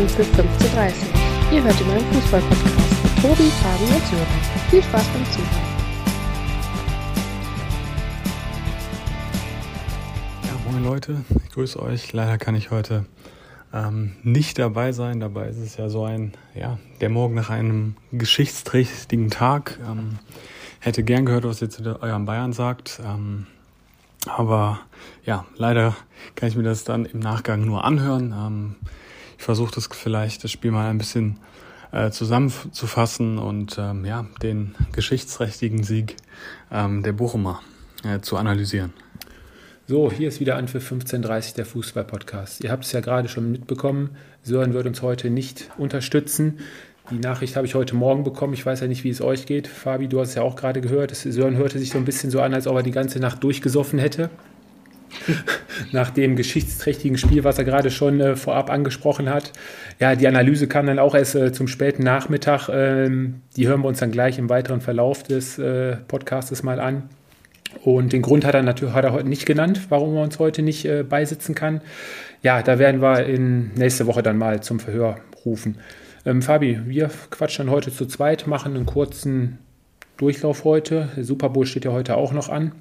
Anpfiff 15.30 Ihr hört immer einen Fußball-Podcast mit Tobi, Fabi und Sören. Viel Spaß beim Zuhören. Ja, moin Leute, ich grüße euch. Leider kann ich heute ähm, nicht dabei sein. Dabei ist es ja so ein, ja, der Morgen nach einem geschichtsträchtigen Tag. Ähm, hätte gern gehört, was ihr zu eurem Bayern sagt. Ähm, aber ja, leider kann ich mir das dann im Nachgang nur anhören. Ähm, ich versuche das vielleicht, das Spiel mal ein bisschen äh, zusammenzufassen und ähm, ja, den geschichtsträchtigen Sieg ähm, der Bochumer äh, zu analysieren. So, hier ist wieder an für 15.30 der Fußball-Podcast. Ihr habt es ja gerade schon mitbekommen, Sören wird uns heute nicht unterstützen. Die Nachricht habe ich heute Morgen bekommen. Ich weiß ja nicht, wie es euch geht. Fabi, du hast es ja auch gerade gehört. Sören hörte sich so ein bisschen so an, als ob er die ganze Nacht durchgesoffen hätte. Nach dem geschichtsträchtigen Spiel, was er gerade schon äh, vorab angesprochen hat. Ja, die Analyse kam dann auch erst äh, zum späten Nachmittag. Ähm, die hören wir uns dann gleich im weiteren Verlauf des äh, Podcastes mal an. Und den Grund hat er natürlich hat er heute nicht genannt, warum er uns heute nicht äh, beisitzen kann. Ja, da werden wir in nächste Woche dann mal zum Verhör rufen. Ähm, Fabi, wir quatschen heute zu zweit, machen einen kurzen Durchlauf heute. Der Super Bowl steht ja heute auch noch an.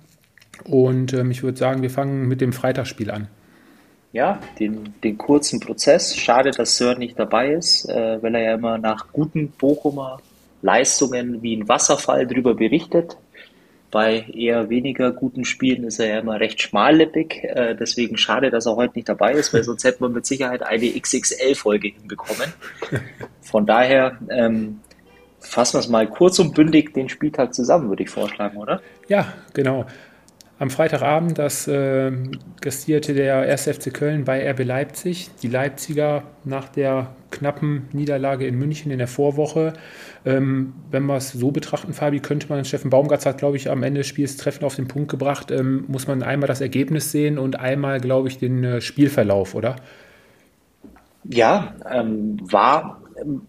Und ähm, ich würde sagen, wir fangen mit dem Freitagsspiel an. Ja, den, den kurzen Prozess. Schade, dass Sir nicht dabei ist, äh, weil er ja immer nach guten Bochumer Leistungen wie ein Wasserfall darüber berichtet. Bei eher weniger guten Spielen ist er ja immer recht schmallippig. Äh, deswegen schade, dass er heute nicht dabei ist, weil sonst hätten wir mit Sicherheit eine XXL-Folge hinbekommen. Von daher ähm, fassen wir es mal kurz und bündig den Spieltag zusammen, würde ich vorschlagen, oder? Ja, genau. Am Freitagabend, das äh, gastierte der 1. FC Köln bei RB Leipzig. Die Leipziger nach der knappen Niederlage in München in der Vorwoche. Ähm, wenn wir es so betrachten, Fabi, könnte man, Steffen Baumgartz hat, glaube ich, am Ende des Spiels Treffen auf den Punkt gebracht, ähm, muss man einmal das Ergebnis sehen und einmal, glaube ich, den äh, Spielverlauf, oder? Ja, ähm, war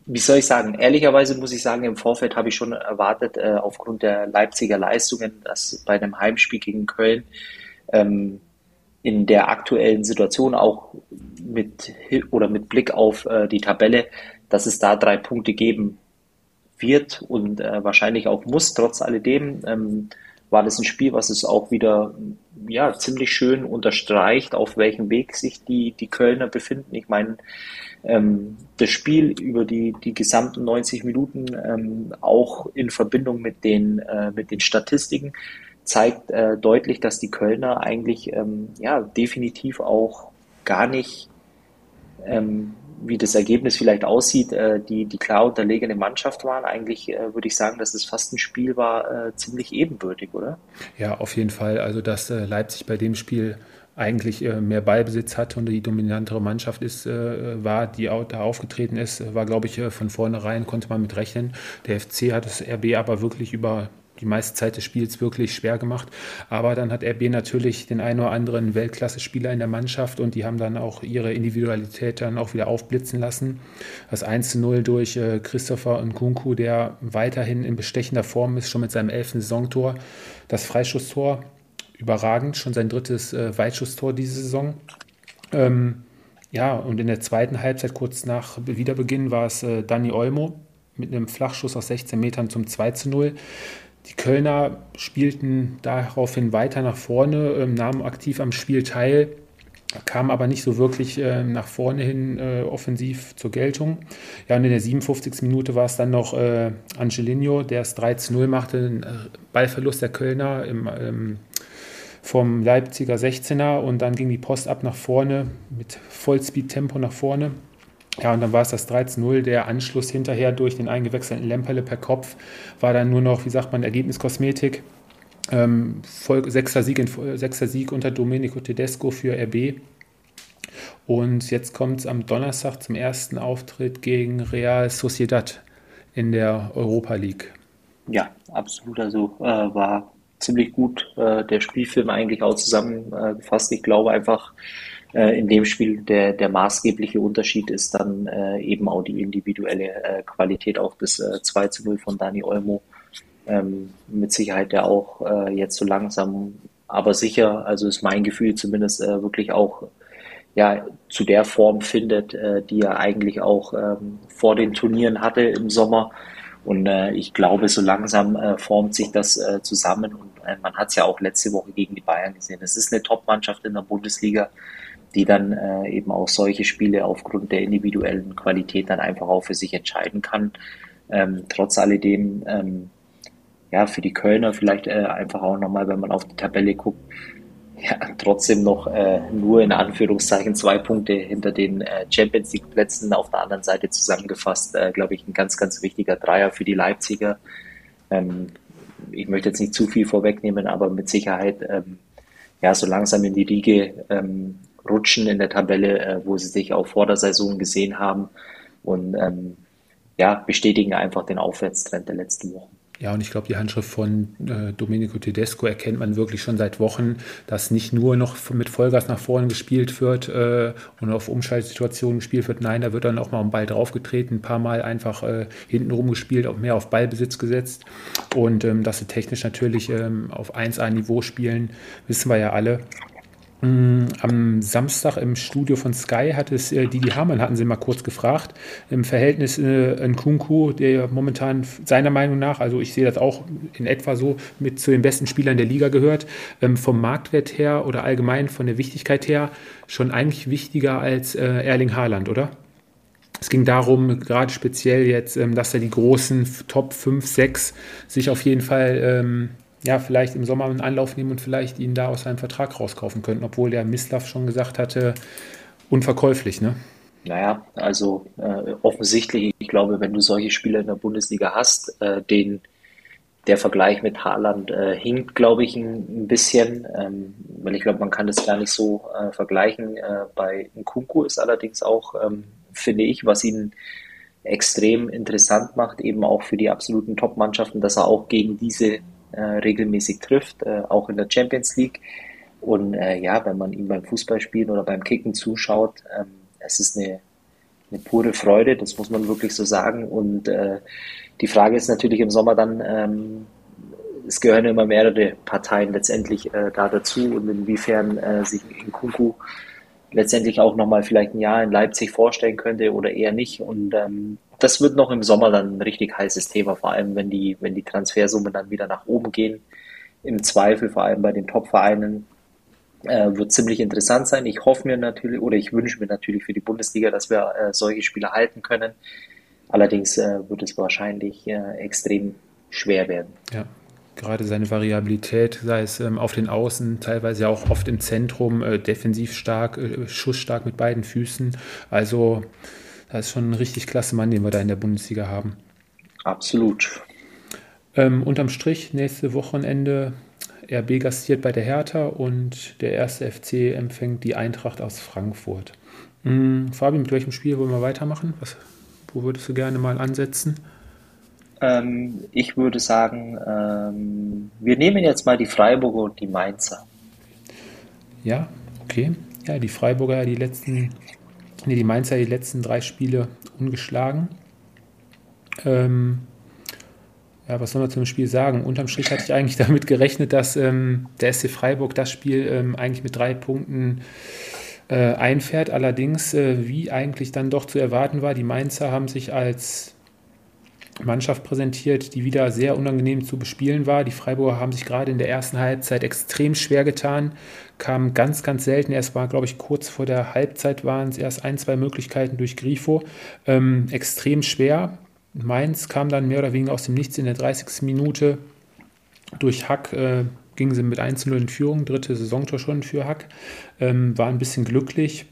wie soll ich sagen, ehrlicherweise muss ich sagen, im Vorfeld habe ich schon erwartet, äh, aufgrund der Leipziger Leistungen, dass bei einem Heimspiel gegen Köln ähm, in der aktuellen Situation auch mit oder mit Blick auf äh, die Tabelle, dass es da drei Punkte geben wird und äh, wahrscheinlich auch muss, trotz alledem. Ähm, war das ein Spiel, was es auch wieder ja, ziemlich schön unterstreicht, auf welchem Weg sich die, die Kölner befinden. Ich meine, ähm, das Spiel über die, die gesamten 90 Minuten ähm, auch in Verbindung mit den, äh, mit den Statistiken zeigt äh, deutlich, dass die Kölner eigentlich ähm, ja, definitiv auch gar nicht, ähm, wie das Ergebnis vielleicht aussieht, äh, die, die klar unterlegene Mannschaft waren. Eigentlich äh, würde ich sagen, dass es fast ein Spiel war, äh, ziemlich ebenbürtig, oder? Ja, auf jeden Fall. Also, dass äh, Leipzig bei dem Spiel eigentlich äh, mehr Ballbesitz hatte und die dominantere Mannschaft ist, äh, war, die da aufgetreten ist, war, glaube ich, von vornherein konnte man mit rechnen. Der FC hat das RB aber wirklich über die meiste Zeit des Spiels wirklich schwer gemacht. Aber dann hat RB natürlich den einen oder anderen Weltklasse-Spieler in der Mannschaft und die haben dann auch ihre Individualität dann auch wieder aufblitzen lassen. Das 1 zu 0 durch äh, Christopher Nkunku, der weiterhin in bestechender Form ist, schon mit seinem elften Saisontor. Das Freischusstor überragend, schon sein drittes äh, Weitschusstor diese Saison. Ähm, ja, und in der zweiten Halbzeit, kurz nach Wiederbeginn, war es äh, Dani Olmo mit einem Flachschuss aus 16 Metern zum 2 zu 0. Die Kölner spielten daraufhin weiter nach vorne, ähm, nahmen aktiv am Spiel teil, kamen aber nicht so wirklich äh, nach vorne hin äh, offensiv zur Geltung. Ja, und in der 57. Minute war es dann noch äh, Angelino, der es 3 zu 0 machte, ein äh, Ballverlust der Kölner im ähm, vom Leipziger 16er und dann ging die Post ab nach vorne mit Vollspeed-Tempo nach vorne. Ja, und dann war es das 13-0. Der Anschluss hinterher durch den eingewechselten Lemperle per Kopf war dann nur noch, wie sagt man, Ergebniskosmetik. Ähm, sechster, Sieg in, sechster Sieg unter Domenico Tedesco für RB. Und jetzt kommt es am Donnerstag zum ersten Auftritt gegen Real Sociedad in der Europa League. Ja, absolut. Also äh, war ziemlich gut äh, der Spielfilm eigentlich auch zusammengefasst. ich glaube einfach, äh, in dem Spiel der, der maßgebliche Unterschied ist dann äh, eben auch die individuelle äh, Qualität, auch das äh, 2 zu 0 von Dani Olmo. Ähm, mit Sicherheit der auch äh, jetzt so langsam, aber sicher, also ist mein Gefühl zumindest äh, wirklich auch ja, zu der Form findet, äh, die er eigentlich auch ähm, vor den Turnieren hatte im Sommer. Und äh, ich glaube, so langsam äh, formt sich das äh, zusammen. Und äh, man hat es ja auch letzte Woche gegen die Bayern gesehen. Es ist eine Top-Mannschaft in der Bundesliga, die dann äh, eben auch solche Spiele aufgrund der individuellen Qualität dann einfach auch für sich entscheiden kann. Ähm, trotz alledem, ähm, ja, für die Kölner vielleicht äh, einfach auch nochmal, wenn man auf die Tabelle guckt, ja, trotzdem noch äh, nur in Anführungszeichen zwei Punkte hinter den äh, Champions League Plätzen auf der anderen Seite zusammengefasst, äh, glaube ich, ein ganz, ganz wichtiger Dreier für die Leipziger. Ähm, ich möchte jetzt nicht zu viel vorwegnehmen, aber mit Sicherheit ähm, ja so langsam in die Riege ähm, rutschen in der Tabelle, äh, wo sie sich auch vor der Saison gesehen haben und ähm, ja bestätigen einfach den Aufwärtstrend der letzten Wochen. Ja, und ich glaube, die Handschrift von äh, Domenico Tedesco erkennt man wirklich schon seit Wochen, dass nicht nur noch mit Vollgas nach vorne gespielt wird äh, und auf Umschaltsituationen gespielt wird. Nein, da wird dann auch mal am Ball draufgetreten, ein paar Mal einfach äh, hinten gespielt, auch mehr auf Ballbesitz gesetzt. Und ähm, dass sie technisch natürlich ähm, auf 1A-Niveau spielen, wissen wir ja alle. Mm, am Samstag im Studio von Sky hat es äh, Didi Hamann, hatten sie mal kurz gefragt, im Verhältnis äh, Nkunku, der momentan seiner Meinung nach, also ich sehe das auch in etwa so, mit zu den besten Spielern der Liga gehört, ähm, vom Marktwert her oder allgemein von der Wichtigkeit her schon eigentlich wichtiger als äh, Erling Haaland, oder? Es ging darum, gerade speziell jetzt, ähm, dass er die großen Top 5, 6 sich auf jeden Fall ähm, ja, vielleicht im Sommer einen Anlauf nehmen und vielleicht ihn da aus seinem Vertrag rauskaufen könnten, obwohl der Mislav schon gesagt hatte, unverkäuflich, ne? Naja, also äh, offensichtlich, ich glaube, wenn du solche Spieler in der Bundesliga hast, äh, den der Vergleich mit Haaland äh, hinkt, glaube ich, ein, ein bisschen, ähm, weil ich glaube, man kann das gar nicht so äh, vergleichen. Äh, bei Nkunku ist allerdings auch, ähm, finde ich, was ihn extrem interessant macht, eben auch für die absoluten Top-Mannschaften, dass er auch gegen diese äh, regelmäßig trifft, äh, auch in der Champions League. Und äh, ja, wenn man ihm beim Fußballspielen oder beim Kicken zuschaut, ähm, es ist eine, eine pure Freude, das muss man wirklich so sagen. Und äh, die Frage ist natürlich im Sommer dann, ähm, es gehören immer mehrere Parteien letztendlich äh, da dazu und inwiefern äh, sich in Kunku letztendlich auch nochmal vielleicht ein Jahr in Leipzig vorstellen könnte oder eher nicht. Und ähm, das wird noch im Sommer dann ein richtig heißes Thema, vor allem wenn die, wenn die Transfersummen dann wieder nach oben gehen. Im Zweifel, vor allem bei den Top-Vereinen, äh, wird ziemlich interessant sein. Ich hoffe mir natürlich oder ich wünsche mir natürlich für die Bundesliga, dass wir äh, solche Spieler halten können. Allerdings äh, wird es wahrscheinlich äh, extrem schwer werden. Ja, gerade seine Variabilität, sei es ähm, auf den Außen, teilweise auch oft im Zentrum, äh, defensiv stark, äh, schussstark mit beiden Füßen. Also das ist schon ein richtig klasse Mann, den wir da in der Bundesliga haben. Absolut. Ähm, unterm Strich, nächste Wochenende, RB gastiert bei der Hertha und der erste FC empfängt die Eintracht aus Frankfurt. Mhm, Fabian, mit welchem Spiel wollen wir weitermachen? Was, wo würdest du gerne mal ansetzen? Ähm, ich würde sagen, ähm, wir nehmen jetzt mal die Freiburger und die Mainzer. Ja, okay. Ja, die Freiburger, die letzten, nee, die Mainzer, die letzten drei Spiele ungeschlagen. Ähm, ja, was soll man zum Spiel sagen? Unterm Strich hatte ich eigentlich damit gerechnet, dass ähm, der SC Freiburg das Spiel ähm, eigentlich mit drei Punkten äh, einfährt. Allerdings, äh, wie eigentlich dann doch zu erwarten war, die Mainzer haben sich als Mannschaft präsentiert, die wieder sehr unangenehm zu bespielen war. Die Freiburger haben sich gerade in der ersten Halbzeit extrem schwer getan, kamen ganz, ganz selten. Erst war, glaube ich, kurz vor der Halbzeit waren es erst ein, zwei Möglichkeiten durch Grifo. Ähm, extrem schwer. Mainz kam dann mehr oder weniger aus dem Nichts in der 30. Minute. Durch Hack äh, gingen sie mit 1-0 in Führung, dritte Saisontor schon für Hack. Ähm, war ein bisschen glücklich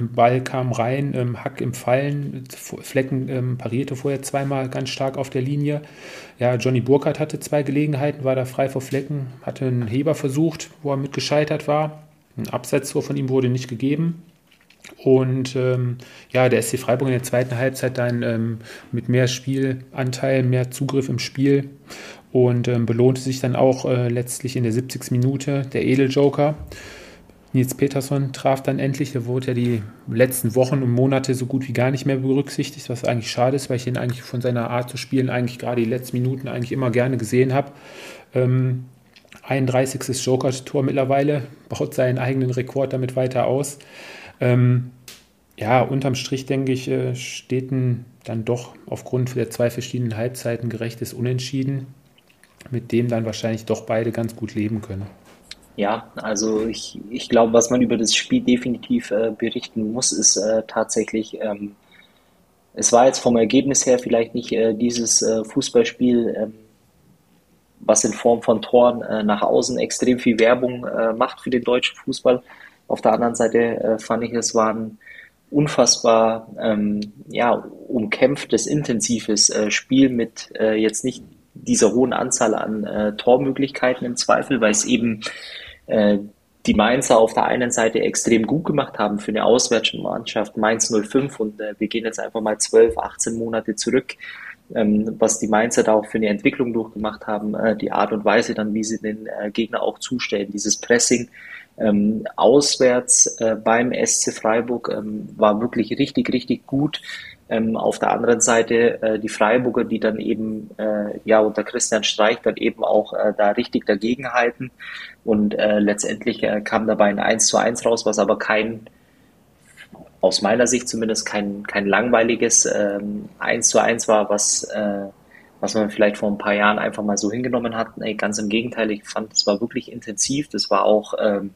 Ball kam rein, ähm, Hack im Fallen, Flecken ähm, parierte vorher zweimal ganz stark auf der Linie. Ja, Johnny Burkhardt hatte zwei Gelegenheiten, war da frei vor Flecken, hatte einen Heber versucht, wo er mit gescheitert war. Ein Abseitstor von ihm wurde nicht gegeben. Und ähm, ja, der SC Freiburg in der zweiten Halbzeit dann ähm, mit mehr Spielanteil, mehr Zugriff im Spiel und ähm, belohnte sich dann auch äh, letztlich in der 70. Minute der Edeljoker. Nils Peterson traf dann endlich. Er wurde ja die letzten Wochen und Monate so gut wie gar nicht mehr berücksichtigt, was eigentlich schade ist, weil ich ihn eigentlich von seiner Art zu spielen eigentlich gerade die letzten Minuten eigentlich immer gerne gesehen habe. Ähm, 31. Joker-Tor mittlerweile, baut seinen eigenen Rekord damit weiter aus. Ähm, ja, unterm Strich denke ich, äh, steht ein, dann doch aufgrund der zwei verschiedenen Halbzeiten gerechtes Unentschieden, mit dem dann wahrscheinlich doch beide ganz gut leben können. Ja, also ich, ich glaube, was man über das Spiel definitiv äh, berichten muss, ist äh, tatsächlich, ähm, es war jetzt vom Ergebnis her vielleicht nicht äh, dieses äh, Fußballspiel, ähm, was in Form von Toren äh, nach außen extrem viel Werbung äh, macht für den deutschen Fußball. Auf der anderen Seite fand ich, es war ein unfassbar ähm, ja, umkämpftes, intensives Spiel mit jetzt nicht dieser hohen Anzahl an Tormöglichkeiten im Zweifel, weil es eben äh, die Mainzer auf der einen Seite extrem gut gemacht haben für eine Auswärtsmannschaft Mainz 05 und äh, wir gehen jetzt einfach mal 12, 18 Monate zurück, ähm, was die Mainzer da auch für eine Entwicklung durchgemacht haben, äh, die Art und Weise dann, wie sie den äh, Gegner auch zustellen, dieses Pressing ähm, auswärts äh, beim SC Freiburg ähm, war wirklich richtig, richtig gut. Ähm, auf der anderen Seite äh, die Freiburger, die dann eben äh, ja unter Christian Streich dann eben auch äh, da richtig dagegenhalten. Und äh, letztendlich äh, kam dabei ein 1 zu 1 raus, was aber kein, aus meiner Sicht zumindest kein, kein langweiliges ähm, 1 zu 1 war, was, äh, was man vielleicht vor ein paar Jahren einfach mal so hingenommen hat. Nee, ganz im Gegenteil, ich fand, es war wirklich intensiv. Das war auch ähm,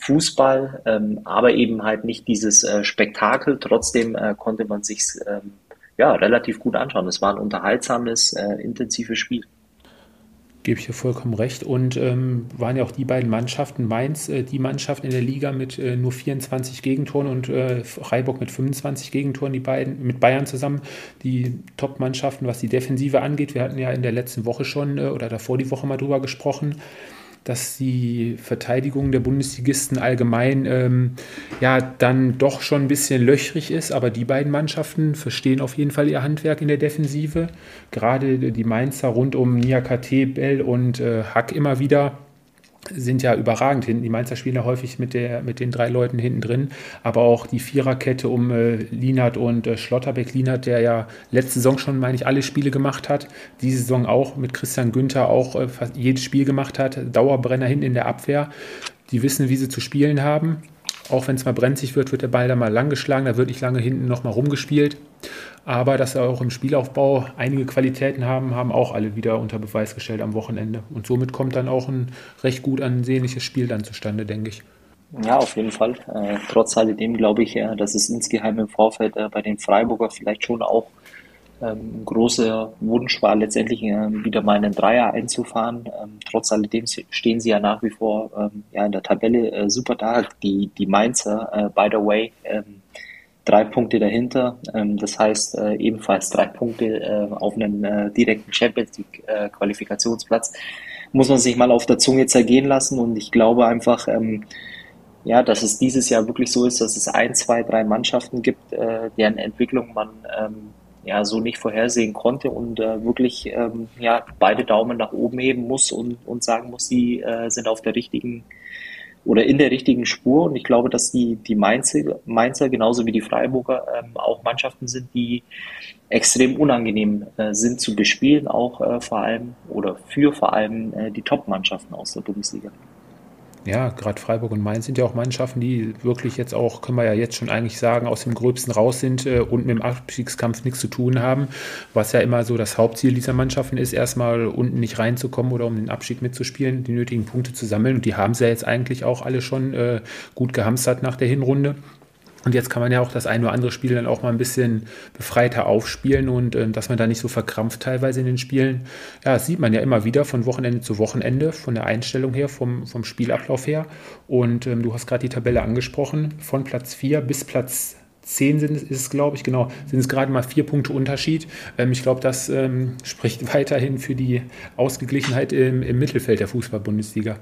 Fußball, ähm, aber eben halt nicht dieses äh, Spektakel. Trotzdem äh, konnte man sich ähm, ja relativ gut anschauen. Es war ein unterhaltsames, äh, intensives Spiel. Gebe ich dir vollkommen recht. Und ähm, waren ja auch die beiden Mannschaften, Mainz, äh, die Mannschaft in der Liga mit äh, nur 24 Gegentoren und äh, Freiburg mit 25 Gegentoren, die beiden mit Bayern zusammen, die Top-Mannschaften, was die Defensive angeht. Wir hatten ja in der letzten Woche schon äh, oder davor die Woche mal drüber gesprochen dass die Verteidigung der Bundesligisten allgemein ähm, ja dann doch schon ein bisschen löchrig ist, aber die beiden Mannschaften verstehen auf jeden Fall ihr Handwerk in der Defensive. Gerade die Mainzer rund um Niakate, Bell und äh, Hack immer wieder sind ja überragend hinten. Die Mainzer spielen ja häufig mit, der, mit den drei Leuten hinten drin, aber auch die Viererkette um äh, Lienert und äh, Schlotterbeck. Lienert, der ja letzte Saison schon, meine ich, alle Spiele gemacht hat, diese Saison auch mit Christian Günther auch äh, jedes Spiel gemacht hat. Dauerbrenner hinten in der Abwehr. Die wissen, wie sie zu spielen haben. Auch wenn es mal brenzlig wird, wird der Ball da mal lang geschlagen, da wird nicht lange hinten nochmal rumgespielt. Aber dass sie auch im Spielaufbau einige Qualitäten haben, haben auch alle wieder unter Beweis gestellt am Wochenende. Und somit kommt dann auch ein recht gut ansehnliches Spiel dann zustande, denke ich. Ja, auf jeden Fall. Äh, trotz alledem glaube ich, äh, dass es insgeheim im Vorfeld äh, bei den Freiburger vielleicht schon auch ähm, ein großer Wunsch war, letztendlich äh, wieder mal einen Dreier einzufahren. Ähm, trotz alledem stehen sie ja nach wie vor ähm, ja, in der Tabelle äh, super da. Die, die Mainzer, äh, by the way, ähm, drei Punkte dahinter. Ähm, das heißt äh, ebenfalls drei Punkte äh, auf einen äh, direkten Champions League äh, Qualifikationsplatz. Muss man sich mal auf der Zunge zergehen lassen und ich glaube einfach, ähm, ja, dass es dieses Jahr wirklich so ist, dass es ein, zwei, drei Mannschaften gibt, äh, deren Entwicklung man ähm, ja so nicht vorhersehen konnte und äh, wirklich ähm, ja beide Daumen nach oben heben muss und, und sagen muss, äh, sind auf der richtigen oder in der richtigen Spur. Und ich glaube, dass die, die Mainzer, Mainzer genauso wie die Freiburger ähm, auch Mannschaften sind, die extrem unangenehm äh, sind zu bespielen, auch äh, vor allem oder für vor allem äh, die Top-Mannschaften aus der Bundesliga ja, gerade Freiburg und Mainz sind ja auch Mannschaften, die wirklich jetzt auch, können wir ja jetzt schon eigentlich sagen, aus dem Gröbsten raus sind äh, und mit dem Abstiegskampf nichts zu tun haben, was ja immer so das Hauptziel dieser Mannschaften ist, erstmal unten nicht reinzukommen oder um den Abstieg mitzuspielen, die nötigen Punkte zu sammeln. Und die haben sie ja jetzt eigentlich auch alle schon äh, gut gehamstert nach der Hinrunde. Und jetzt kann man ja auch das ein oder andere Spiel dann auch mal ein bisschen befreiter aufspielen und äh, dass man da nicht so verkrampft teilweise in den Spielen. Ja, das sieht man ja immer wieder von Wochenende zu Wochenende, von der Einstellung her, vom, vom Spielablauf her. Und ähm, du hast gerade die Tabelle angesprochen, von Platz 4 bis Platz 10 sind, ist es, glaube ich, genau, sind es gerade mal vier Punkte Unterschied. Ähm, ich glaube, das ähm, spricht weiterhin für die Ausgeglichenheit im, im Mittelfeld der Fußball-Bundesliga.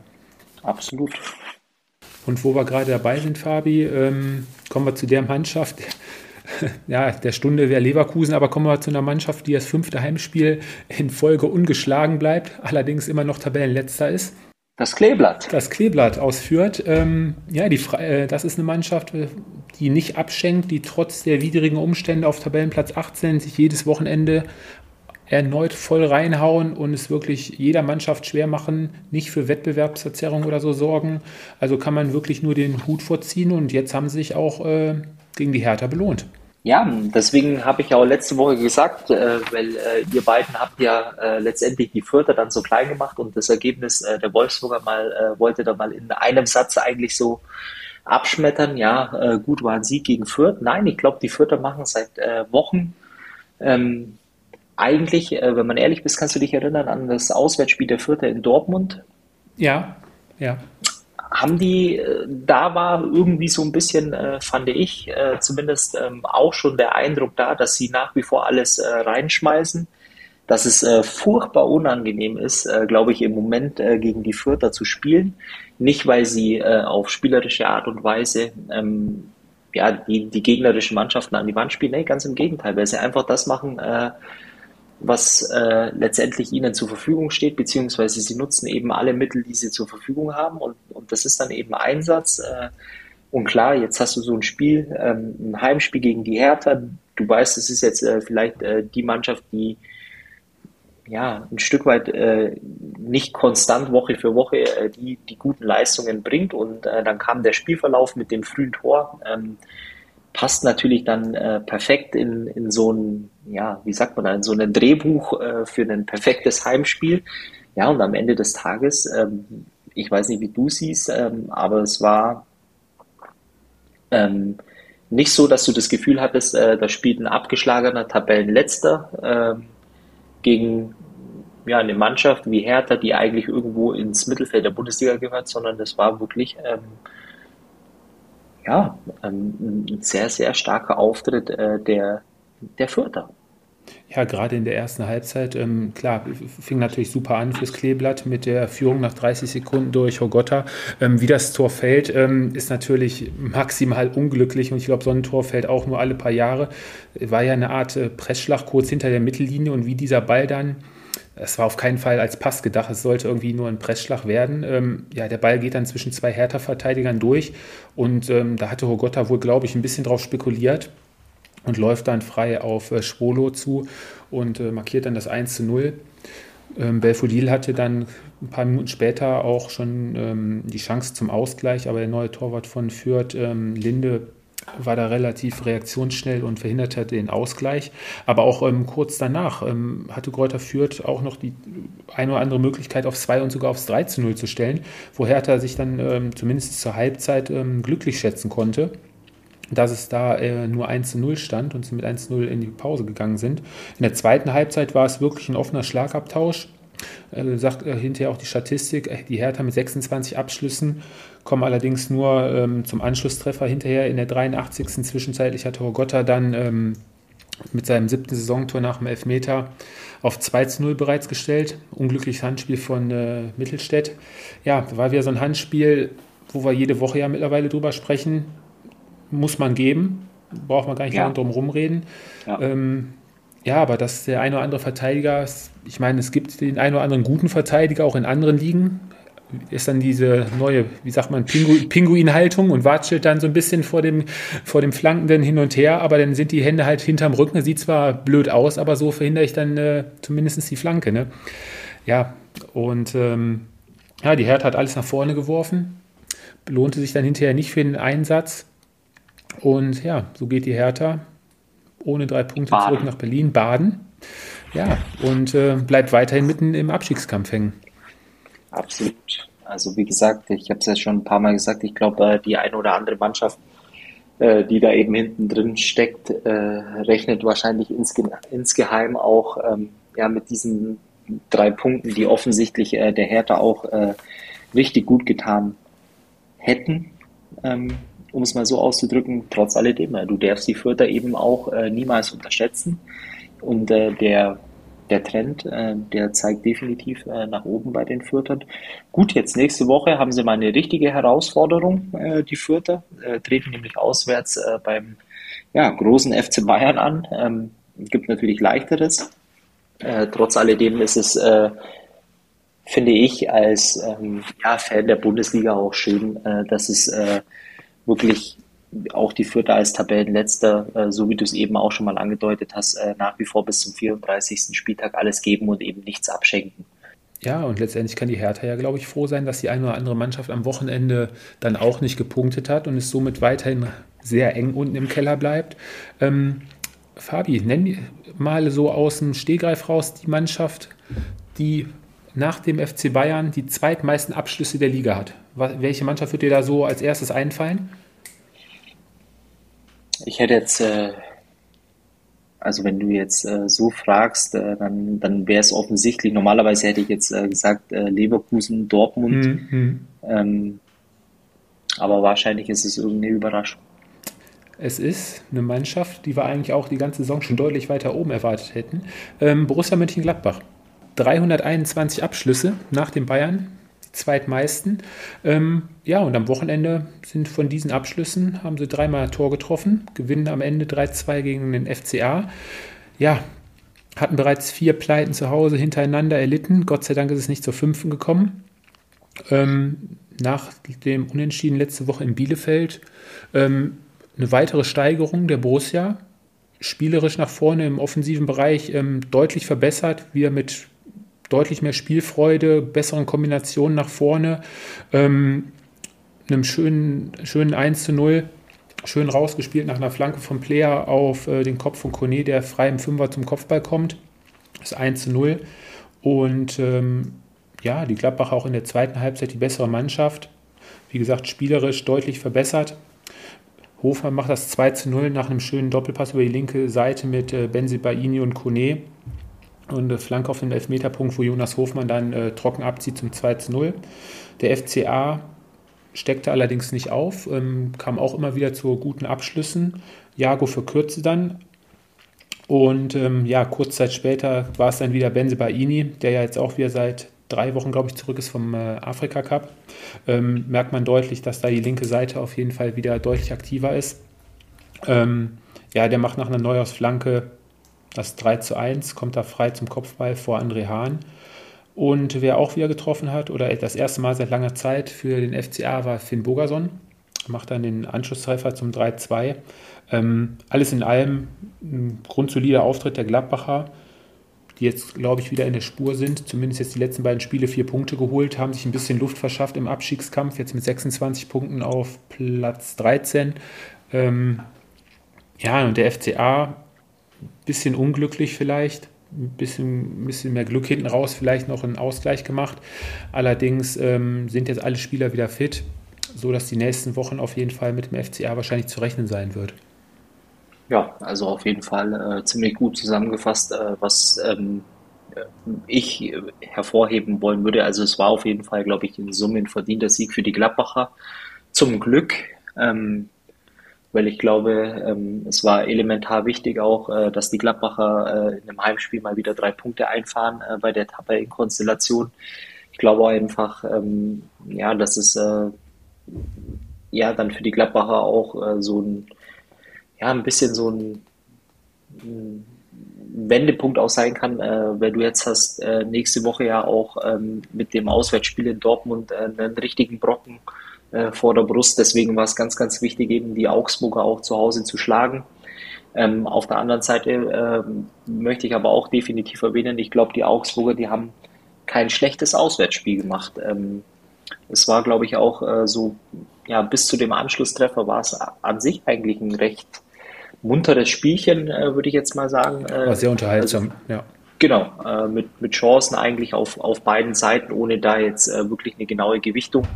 Absolut. Und wo wir gerade dabei sind, Fabi, ähm, kommen wir zu der Mannschaft, ja, der Stunde wäre Leverkusen, aber kommen wir zu einer Mannschaft, die das fünfte Heimspiel in Folge ungeschlagen bleibt, allerdings immer noch Tabellenletzter ist. Das Kleeblatt. Das Kleeblatt ausführt. Ähm, ja, die, äh, das ist eine Mannschaft, äh, die nicht abschenkt, die trotz der widrigen Umstände auf Tabellenplatz 18 sich jedes Wochenende erneut voll reinhauen und es wirklich jeder Mannschaft schwer machen, nicht für Wettbewerbsverzerrung oder so sorgen. Also kann man wirklich nur den Hut vorziehen und jetzt haben sie sich auch äh, gegen die Hertha belohnt. Ja, deswegen habe ich auch letzte Woche gesagt, äh, weil äh, ihr beiden habt ja äh, letztendlich die Fürther dann so klein gemacht und das Ergebnis äh, der Wolfsburger mal äh, wollte da mal in einem Satz eigentlich so abschmettern. Ja, äh, gut war ein Sieg gegen Fürth. Nein, ich glaube, die Fürther machen seit Wochen ähm, eigentlich, wenn man ehrlich ist, kannst du dich erinnern an das Auswärtsspiel der Fürther in Dortmund? Ja, ja haben die, äh, da war irgendwie so ein bisschen, äh, fand ich, äh, zumindest ähm, auch schon der Eindruck da, dass sie nach wie vor alles reinschmeißen, dass es furchtbar unangenehm ist, glaube ich, im Moment gegen die Fürther zu spielen. Nicht, weil sie auf spielerische Art und Weise ähm, ja, die, die gegnerischen Mannschaften an die Wand spielen. Nee, ganz im Gegenteil, weil sie einfach das machen, was äh, letztendlich ihnen zur Verfügung steht, beziehungsweise sie nutzen eben alle Mittel, die sie zur Verfügung haben und, und das ist dann eben Einsatz. Äh, und klar, jetzt hast du so ein Spiel, ähm, ein Heimspiel gegen die Hertha. Du weißt, es ist jetzt äh, vielleicht äh, die Mannschaft, die ja ein Stück weit äh, nicht konstant Woche für Woche äh, die, die guten Leistungen bringt. Und äh, dann kam der Spielverlauf mit dem frühen Tor. Ähm, passt natürlich dann äh, perfekt in, in so ein, ja, wie sagt man da, in so ein Drehbuch äh, für ein perfektes Heimspiel. Ja, und am Ende des Tages, ähm, ich weiß nicht, wie du siehst, ähm, aber es war ähm, nicht so, dass du das Gefühl hattest, äh, da spielt ein abgeschlagener Tabellenletzter äh, gegen ja, eine Mannschaft wie Hertha, die eigentlich irgendwo ins Mittelfeld der Bundesliga gehört, sondern das war wirklich ähm, ja, ähm, ein sehr, sehr starker Auftritt äh, der, der Fürther. Ja, gerade in der ersten Halbzeit, ähm, klar, fing natürlich super an fürs Kleeblatt mit der Führung nach 30 Sekunden durch Hogotta. Ähm, wie das Tor fällt, ähm, ist natürlich maximal unglücklich und ich glaube, so ein Tor fällt auch nur alle paar Jahre. War ja eine Art äh, Pressschlag kurz hinter der Mittellinie und wie dieser Ball dann es war auf keinen Fall als Pass gedacht, es sollte irgendwie nur ein Pressschlag werden. Ähm, ja, der Ball geht dann zwischen zwei Hertha-Verteidigern durch und ähm, da hatte Hogotta wohl, glaube ich, ein bisschen drauf spekuliert und läuft dann frei auf äh, Schwolo zu und äh, markiert dann das 1 zu 0. Ähm, Belfodil hatte dann ein paar Minuten später auch schon ähm, die Chance zum Ausgleich, aber der neue Torwart von Fürth, ähm, Linde, war da relativ reaktionsschnell und verhinderte den Ausgleich. Aber auch ähm, kurz danach ähm, hatte Kräuter Fürth auch noch die eine oder andere Möglichkeit aufs 2 und sogar aufs 3 zu 0 zu stellen, wo Hertha sich dann ähm, zumindest zur Halbzeit ähm, glücklich schätzen konnte dass es da äh, nur 1 zu 0 stand und sie mit 1 zu 0 in die Pause gegangen sind. In der zweiten Halbzeit war es wirklich ein offener Schlagabtausch. Äh, sagt äh, hinterher auch die Statistik, äh, die Hertha mit 26 Abschlüssen kommen allerdings nur ähm, zum Anschlusstreffer hinterher in der 83. Zwischenzeitlich hat Horgotta dann ähm, mit seinem siebten Saisontor nach dem Elfmeter auf 2 zu 0 bereits gestellt. Unglückliches Handspiel von äh, Mittelstädt. Ja, war wieder so ein Handspiel, wo wir jede Woche ja mittlerweile drüber sprechen. Muss man geben. Braucht man gar nicht ja. lange drum rumreden. Ja. Ähm, ja, aber dass der ein oder andere Verteidiger, ich meine, es gibt den ein oder anderen guten Verteidiger auch in anderen Ligen, ist dann diese neue, wie sagt man, Pingu Pinguin-Haltung und watschelt dann so ein bisschen vor dem, vor dem Flankenden hin und her, aber dann sind die Hände halt hinterm Rücken. Sieht zwar blöd aus, aber so verhindere ich dann äh, zumindest die Flanke. Ne? Ja, und ähm, ja, die Hertha hat alles nach vorne geworfen, belohnte sich dann hinterher nicht für den Einsatz. Und ja, so geht die Hertha ohne drei Punkte Baden. zurück nach Berlin, Baden. Ja, und äh, bleibt weiterhin mitten im Abstiegskampf hängen. Absolut. Also wie gesagt, ich habe es ja schon ein paar Mal gesagt, ich glaube, äh, die eine oder andere Mannschaft, äh, die da eben hinten drin steckt, äh, rechnet wahrscheinlich insge insgeheim auch ähm, ja, mit diesen drei Punkten, die offensichtlich der Hertha auch richtig gut getan hätten, ähm, um es mal so auszudrücken, trotz alledem. Du darfst die Fürther eben auch niemals unterschätzen. Und der der Trend, äh, der zeigt definitiv äh, nach oben bei den Fürtern. Gut, jetzt nächste Woche haben sie mal eine richtige Herausforderung, äh, die Fürther, äh, treten nämlich auswärts äh, beim ja, großen FC Bayern an. Ähm, gibt natürlich leichteres. Äh, trotz alledem ist es, finde ich, als ähm, ja, Fan der Bundesliga auch schön, dass es wirklich auch die Fürther als Tabellenletzter, äh, so wie du es eben auch schon mal angedeutet hast, äh, nach wie vor bis zum 34. Spieltag alles geben und eben nichts abschenken. Ja, und letztendlich kann die Hertha ja, glaube ich, froh sein, dass die eine oder andere Mannschaft am Wochenende dann auch nicht gepunktet hat und es somit weiterhin sehr eng unten im Keller bleibt. Ähm, Fabi, nenn mal so aus dem Stehgreif raus die Mannschaft, die nach dem FC Bayern die zweitmeisten Abschlüsse der Liga hat. Welche Mannschaft wird dir da so als erstes einfallen? Ich hätte jetzt, äh, also wenn du jetzt äh, so fragst, äh, dann, dann wäre es offensichtlich. Normalerweise hätte ich jetzt gesagt Leverkusen, Dortmund. Mhm. Ähm, aber wahrscheinlich ist es irgendeine Überraschung. Es ist eine Mannschaft, die wir eigentlich auch die ganze Saison schon deutlich weiter oben erwartet hätten. Ähm, Borussia Mönchengladbach. 321 Abschlüsse nach den Bayern, die zweitmeisten. Ähm, ja, und am Wochenende sind von diesen Abschlüssen, haben sie dreimal Tor getroffen, gewinnen am Ende 3-2 gegen den FCA. Ja, hatten bereits vier Pleiten zu Hause hintereinander erlitten. Gott sei Dank ist es nicht zur fünften gekommen. Ähm, nach dem Unentschieden letzte Woche in Bielefeld ähm, eine weitere Steigerung der Borussia. Spielerisch nach vorne im offensiven Bereich ähm, deutlich verbessert, wieder mit deutlich mehr Spielfreude, besseren Kombinationen nach vorne, ähm, einem schönen, schönen 1 zu 0, schön rausgespielt nach einer Flanke vom Player auf äh, den Kopf von Kone, der frei im Fünfer zum Kopfball kommt. Das 1 zu 0. Und ähm, ja, die Gladbacher auch in der zweiten Halbzeit die bessere Mannschaft. Wie gesagt, spielerisch deutlich verbessert. Hofer macht das 2 zu 0 nach einem schönen Doppelpass über die linke Seite mit äh, Benzibaini und Kone. Und äh, Flanke auf den Elfmeterpunkt, wo Jonas Hofmann dann äh, trocken abzieht zum 2 zu 0. Der FCA steckte allerdings nicht auf, ähm, kam auch immer wieder zu guten Abschlüssen. Jago verkürzte dann. Und ähm, ja, kurz Zeit später war es dann wieder Benze Baini, der ja jetzt auch wieder seit drei Wochen, glaube ich, zurück ist vom äh, Afrika Cup. Ähm, merkt man deutlich, dass da die linke Seite auf jeden Fall wieder deutlich aktiver ist. Ähm, ja, der macht nach einer Neujahrsflanke das 3 zu 1, kommt da frei zum Kopfball vor André Hahn. Und wer auch wieder getroffen hat, oder das erste Mal seit langer Zeit für den FCA, war Finn Bogerson. Macht dann den Anschlusstreffer zum 3-2. Ähm, alles in allem ein grundsolider Auftritt der Gladbacher, die jetzt, glaube ich, wieder in der Spur sind. Zumindest jetzt die letzten beiden Spiele vier Punkte geholt, haben sich ein bisschen Luft verschafft im Abstiegskampf, jetzt mit 26 Punkten auf Platz 13. Ähm, ja, und der FCA bisschen unglücklich vielleicht, ein bisschen, bisschen mehr Glück hinten raus, vielleicht noch einen Ausgleich gemacht. Allerdings ähm, sind jetzt alle Spieler wieder fit, sodass die nächsten Wochen auf jeden Fall mit dem FCA wahrscheinlich zu rechnen sein wird. Ja, also auf jeden Fall äh, ziemlich gut zusammengefasst, äh, was ähm, ich hervorheben wollen würde. Also es war auf jeden Fall, glaube ich, in Summe ein verdienter Sieg für die Gladbacher. Zum Glück. Ähm, weil ich glaube, ähm, es war elementar wichtig auch, äh, dass die Gladbacher äh, in einem Heimspiel mal wieder drei Punkte einfahren äh, bei der Tabellenkonstellation. Ich glaube einfach, ähm, ja, dass es äh, ja dann für die Gladbacher auch äh, so ein, ja, ein bisschen so ein, ein Wendepunkt auch sein kann, äh, weil du jetzt hast äh, nächste Woche ja auch ähm, mit dem Auswärtsspiel in Dortmund einen richtigen Brocken äh, vor der Brust. Deswegen war es ganz, ganz wichtig, eben die Augsburger auch zu Hause zu schlagen. Ähm, auf der anderen Seite ähm, möchte ich aber auch definitiv erwähnen, ich glaube, die Augsburger, die haben kein schlechtes Auswärtsspiel gemacht. Ähm, es war, glaube ich, auch äh, so, ja, bis zu dem Anschlusstreffer war es an sich eigentlich ein recht munteres Spielchen, äh, würde ich jetzt mal sagen. Äh, war sehr unterhaltsam, also, ja. Genau, äh, mit, mit Chancen eigentlich auf, auf beiden Seiten, ohne da jetzt äh, wirklich eine genaue Gewichtung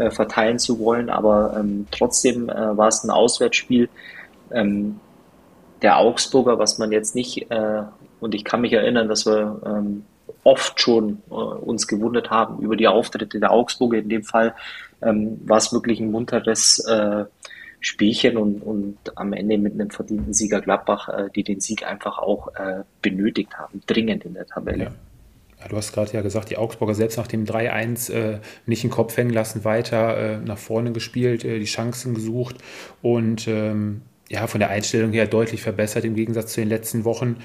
äh, verteilen zu wollen. Aber ähm, trotzdem äh, war es ein Auswärtsspiel. Ähm, der Augsburger, was man jetzt nicht, äh, und ich kann mich erinnern, dass wir ähm, oft schon äh, uns gewundert haben über die Auftritte der Augsburger. In dem Fall ähm, war es wirklich ein munteres äh, Spielchen und, und am Ende mit einem verdienten Sieger Gladbach, äh, die den Sieg einfach auch äh, benötigt haben, dringend in der Tabelle. Ja. Ja, du hast gerade ja gesagt, die Augsburger selbst nach dem 3-1 äh, nicht den Kopf hängen lassen, weiter äh, nach vorne gespielt, äh, die Chancen gesucht und ähm, ja, von der Einstellung her deutlich verbessert im Gegensatz zu den letzten Wochen.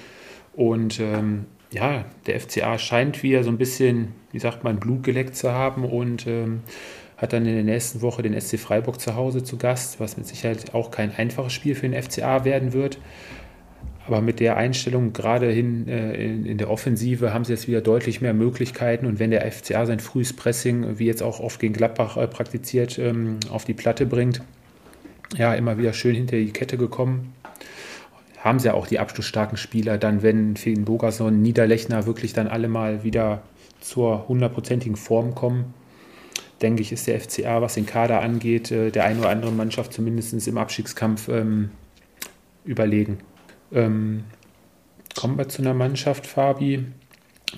Und ähm, ja, der FCA scheint wieder so ein bisschen, wie sagt man, Blut geleckt zu haben und ähm, hat dann in der nächsten Woche den SC Freiburg zu Hause zu Gast, was mit Sicherheit auch kein einfaches Spiel für den FCA werden wird. Aber mit der Einstellung gerade hin äh, in, in, der Offensive haben sie jetzt wieder deutlich mehr Möglichkeiten. Und wenn der FCA sein frühes Pressing, wie jetzt auch oft gegen Gladbach äh, praktiziert, ähm, auf die Platte bringt, ja, immer wieder schön hinter die Kette gekommen. Haben sie ja auch die abschlussstarken Spieler, dann, wenn Finn Bogerson, Niederlechner wirklich dann alle mal wieder zur hundertprozentigen Form kommen, denke ich, ist der FCA, was den Kader angeht, äh, der einen oder anderen Mannschaft zumindest im Abstiegskampf ähm, überlegen. Ähm, kommen wir zu einer Mannschaft, Fabi,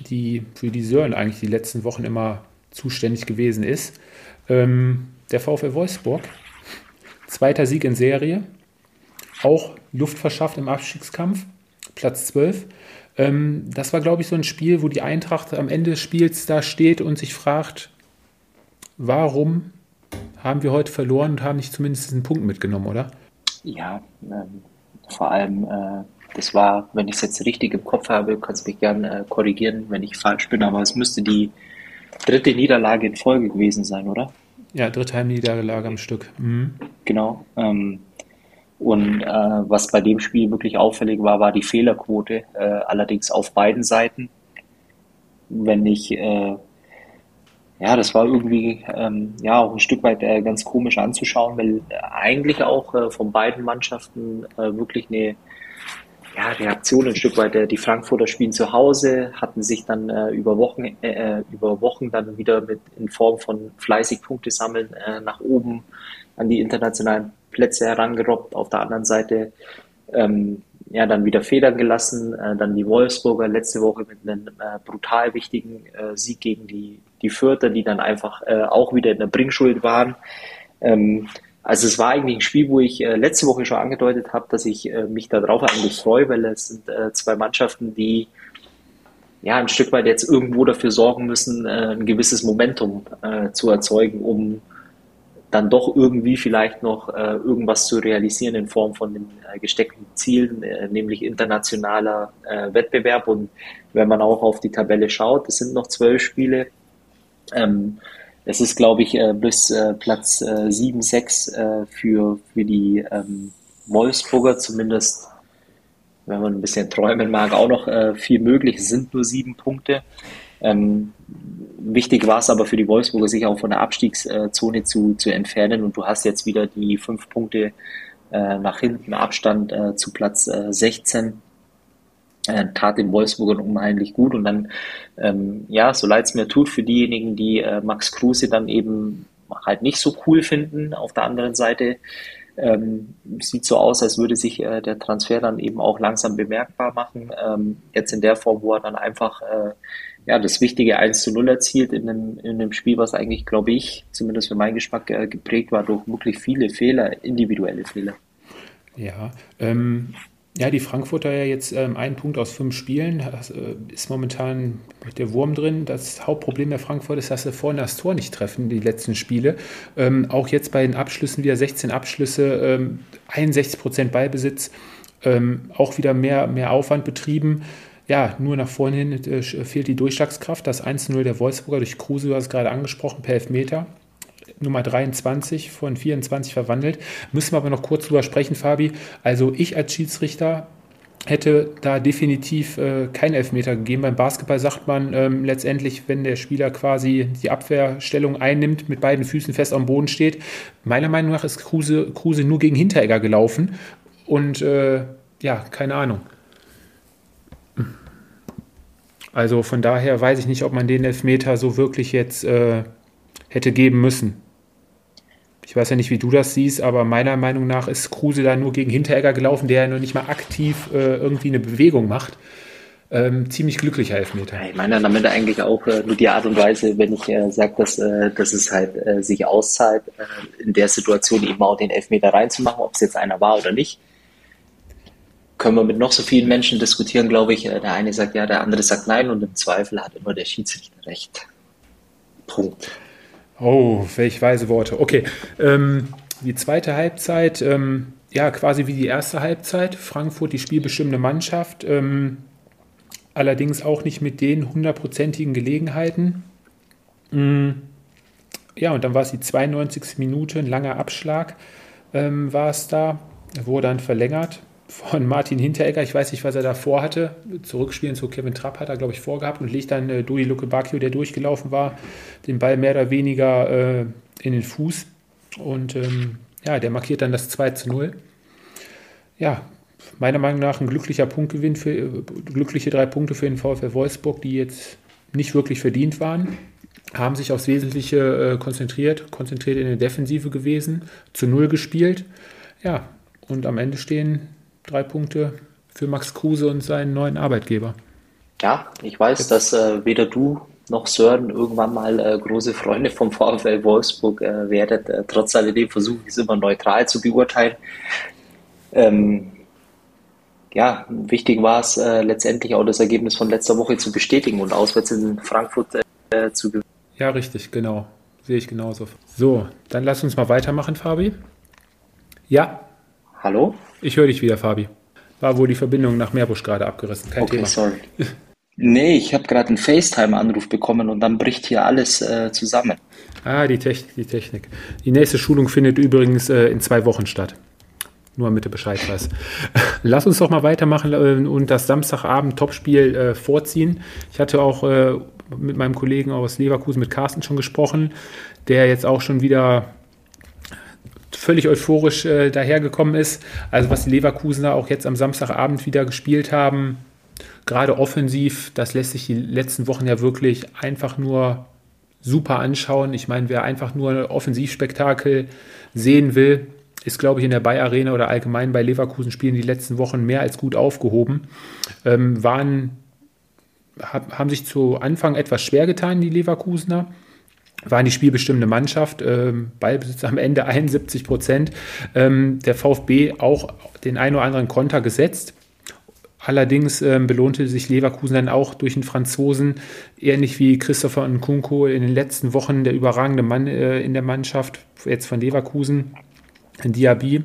die für die Sören eigentlich die letzten Wochen immer zuständig gewesen ist. Ähm, der VfL Wolfsburg, zweiter Sieg in Serie, auch Luft verschafft im Abstiegskampf, Platz 12. Ähm, das war, glaube ich, so ein Spiel, wo die Eintracht am Ende des Spiels da steht und sich fragt, warum haben wir heute verloren und haben nicht zumindest einen Punkt mitgenommen, oder? Ja, ähm, vor allem, äh, das war, wenn ich es jetzt richtig im Kopf habe, kannst du mich gerne äh, korrigieren, wenn ich falsch bin, aber es müsste die dritte Niederlage in Folge gewesen sein, oder? Ja, dritte Heimniederlage am Stück. Mhm. Genau. Ähm, und äh, was bei dem Spiel wirklich auffällig war, war die Fehlerquote, äh, allerdings auf beiden Seiten. Wenn ich äh, ja, das war irgendwie ähm, ja auch ein Stück weit äh, ganz komisch anzuschauen, weil äh, eigentlich auch äh, von beiden Mannschaften äh, wirklich eine ja, Reaktion ein Stück weit. Äh, die Frankfurter spielen zu Hause, hatten sich dann äh, über Wochen über Wochen dann wieder mit in Form von fleißig Punkte sammeln nach oben an die internationalen Plätze herangerobbt. Auf der anderen Seite ähm, ja, dann wieder federn gelassen. Dann die Wolfsburger letzte Woche mit einem brutal wichtigen Sieg gegen die, die Fürther, die dann einfach äh, auch wieder in der Bringschuld waren. Ähm, also es war eigentlich ein Spiel, wo ich äh, letzte Woche schon angedeutet habe, dass ich äh, mich darauf eigentlich freue, weil es sind äh, zwei Mannschaften, die ja ein Stück weit jetzt irgendwo dafür sorgen müssen, äh, ein gewisses Momentum äh, zu erzeugen, um dann doch irgendwie vielleicht noch äh, irgendwas zu realisieren in Form von den gesteckten Zielen, nämlich internationaler Wettbewerb. Und wenn man auch auf die Tabelle schaut, es sind noch zwölf Spiele. Ähm, es ist, glaube ich, äh, bis äh, Platz äh, 7, 6 äh, für, für die ähm, Wolfsburger zumindest, wenn man ein bisschen träumen mag, auch noch äh, viel möglich. Es sind nur sieben Punkte. Ähm, wichtig war es aber für die Wolfsburger, sich auch von der Abstiegszone zu, zu entfernen. Und du hast jetzt wieder die fünf Punkte äh, nach hinten Abstand äh, zu Platz äh, 16. Äh, tat den Wolfsburgern unheimlich gut. Und dann, ähm, ja, so leid es mir tut für diejenigen, die äh, Max Kruse dann eben halt nicht so cool finden. Auf der anderen Seite ähm, sieht so aus, als würde sich äh, der Transfer dann eben auch langsam bemerkbar machen. Ähm, jetzt in der Form, wo er dann einfach äh, ja, das wichtige 1 zu 0 erzielt in einem, in einem Spiel, was eigentlich, glaube ich, zumindest für meinen Geschmack äh, geprägt war durch wirklich viele Fehler, individuelle Fehler. Ja, ähm, ja, die Frankfurter ja jetzt ähm, ein Punkt aus fünf Spielen, das, äh, ist momentan der Wurm drin. Das Hauptproblem der Frankfurter ist, dass sie vorne das Tor nicht treffen, die letzten Spiele. Ähm, auch jetzt bei den Abschlüssen wieder 16 Abschlüsse, ähm, 61 Prozent Ballbesitz, ähm, auch wieder mehr, mehr Aufwand betrieben ja, nur nach vorne hin äh, fehlt die Durchschlagskraft. Das 1-0 der Wolfsburger durch Kruse, du hast es gerade angesprochen, per Elfmeter. Nummer 23 von 24 verwandelt. Müssen wir aber noch kurz drüber sprechen, Fabi. Also ich als Schiedsrichter hätte da definitiv äh, keinen Elfmeter gegeben. Beim Basketball sagt man ähm, letztendlich, wenn der Spieler quasi die Abwehrstellung einnimmt, mit beiden Füßen fest am Boden steht. Meiner Meinung nach ist Kruse, Kruse nur gegen Hinteregger gelaufen. Und äh, ja, keine Ahnung. Also von daher weiß ich nicht, ob man den Elfmeter so wirklich jetzt äh, hätte geben müssen. Ich weiß ja nicht, wie du das siehst, aber meiner Meinung nach ist Kruse da nur gegen Hinteregger gelaufen, der ja noch nicht mal aktiv äh, irgendwie eine Bewegung macht. Ähm, ziemlich glücklicher Elfmeter. Ich meine damit eigentlich auch äh, nur die Art und Weise, wenn ich äh, sage, dass, äh, dass es halt äh, sich auszahlt, äh, in der Situation eben auch den Elfmeter reinzumachen, ob es jetzt einer war oder nicht können wir mit noch so vielen Menschen diskutieren, glaube ich. Äh, der eine sagt ja, der andere sagt nein und im Zweifel hat immer der Schiedsrichter recht. Punkt. Oh, welch weise Worte. Okay, ähm, die zweite Halbzeit, ähm, ja, quasi wie die erste Halbzeit. Frankfurt die spielbestimmende Mannschaft, ähm, allerdings auch nicht mit den hundertprozentigen Gelegenheiten. Mhm. Ja, und dann war es die 92. Minute, ein langer Abschlag ähm, war es da, wurde dann verlängert von Martin Hinteregger. Ich weiß nicht, was er da vorhatte. Zurückspielen zu Kevin Trapp hat er, glaube ich, vorgehabt und legt dann äh, Dodi Lukebakio, der durchgelaufen war, den Ball mehr oder weniger äh, in den Fuß. Und ähm, ja, der markiert dann das 2 zu 0. Ja, meiner Meinung nach ein glücklicher Punktgewinn für äh, glückliche drei Punkte für den VfL Wolfsburg, die jetzt nicht wirklich verdient waren. Haben sich aufs Wesentliche äh, konzentriert, konzentriert in der Defensive gewesen, zu Null gespielt. Ja, und am Ende stehen drei Punkte für Max Kruse und seinen neuen Arbeitgeber. Ja, ich weiß, Jetzt. dass äh, weder du noch Sören irgendwann mal äh, große Freunde vom VfL Wolfsburg äh, werdet. Äh, trotz alledem versuche ich es immer neutral zu beurteilen. Ähm, ja, wichtig war es äh, letztendlich auch das Ergebnis von letzter Woche zu bestätigen und auswärts in Frankfurt äh, zu gewinnen. Ja, richtig, genau. Sehe ich genauso. So, dann lass uns mal weitermachen, Fabi. Ja. Hallo? Ich höre dich wieder, Fabi. War wohl die Verbindung nach Meerbusch gerade abgerissen. Kein okay, Thema. sorry. Nee, ich habe gerade einen FaceTime-Anruf bekommen und dann bricht hier alles äh, zusammen. Ah, die Technik, die Technik. Die nächste Schulung findet übrigens äh, in zwei Wochen statt. Nur damit du Bescheid weißt. Lass uns doch mal weitermachen äh, und das Samstagabend-Topspiel äh, vorziehen. Ich hatte auch äh, mit meinem Kollegen aus Leverkusen, mit Carsten, schon gesprochen, der jetzt auch schon wieder völlig euphorisch äh, dahergekommen ist. Also was die Leverkusener auch jetzt am Samstagabend wieder gespielt haben, gerade offensiv, das lässt sich die letzten Wochen ja wirklich einfach nur super anschauen. Ich meine, wer einfach nur ein Offensivspektakel sehen will, ist, glaube ich, in der Bay Arena oder allgemein bei Leverkusen spielen die letzten Wochen mehr als gut aufgehoben. Ähm, waren, hab, haben sich zu Anfang etwas schwer getan, die Leverkusener waren die spielbestimmende Mannschaft, ähm, Ballbesitz am Ende 71 Prozent. Ähm, der VfB auch den einen oder anderen Konter gesetzt. Allerdings ähm, belohnte sich Leverkusen dann auch durch einen Franzosen, ähnlich wie Christopher Nkunku in den letzten Wochen der überragende Mann äh, in der Mannschaft, jetzt von Leverkusen. Diaby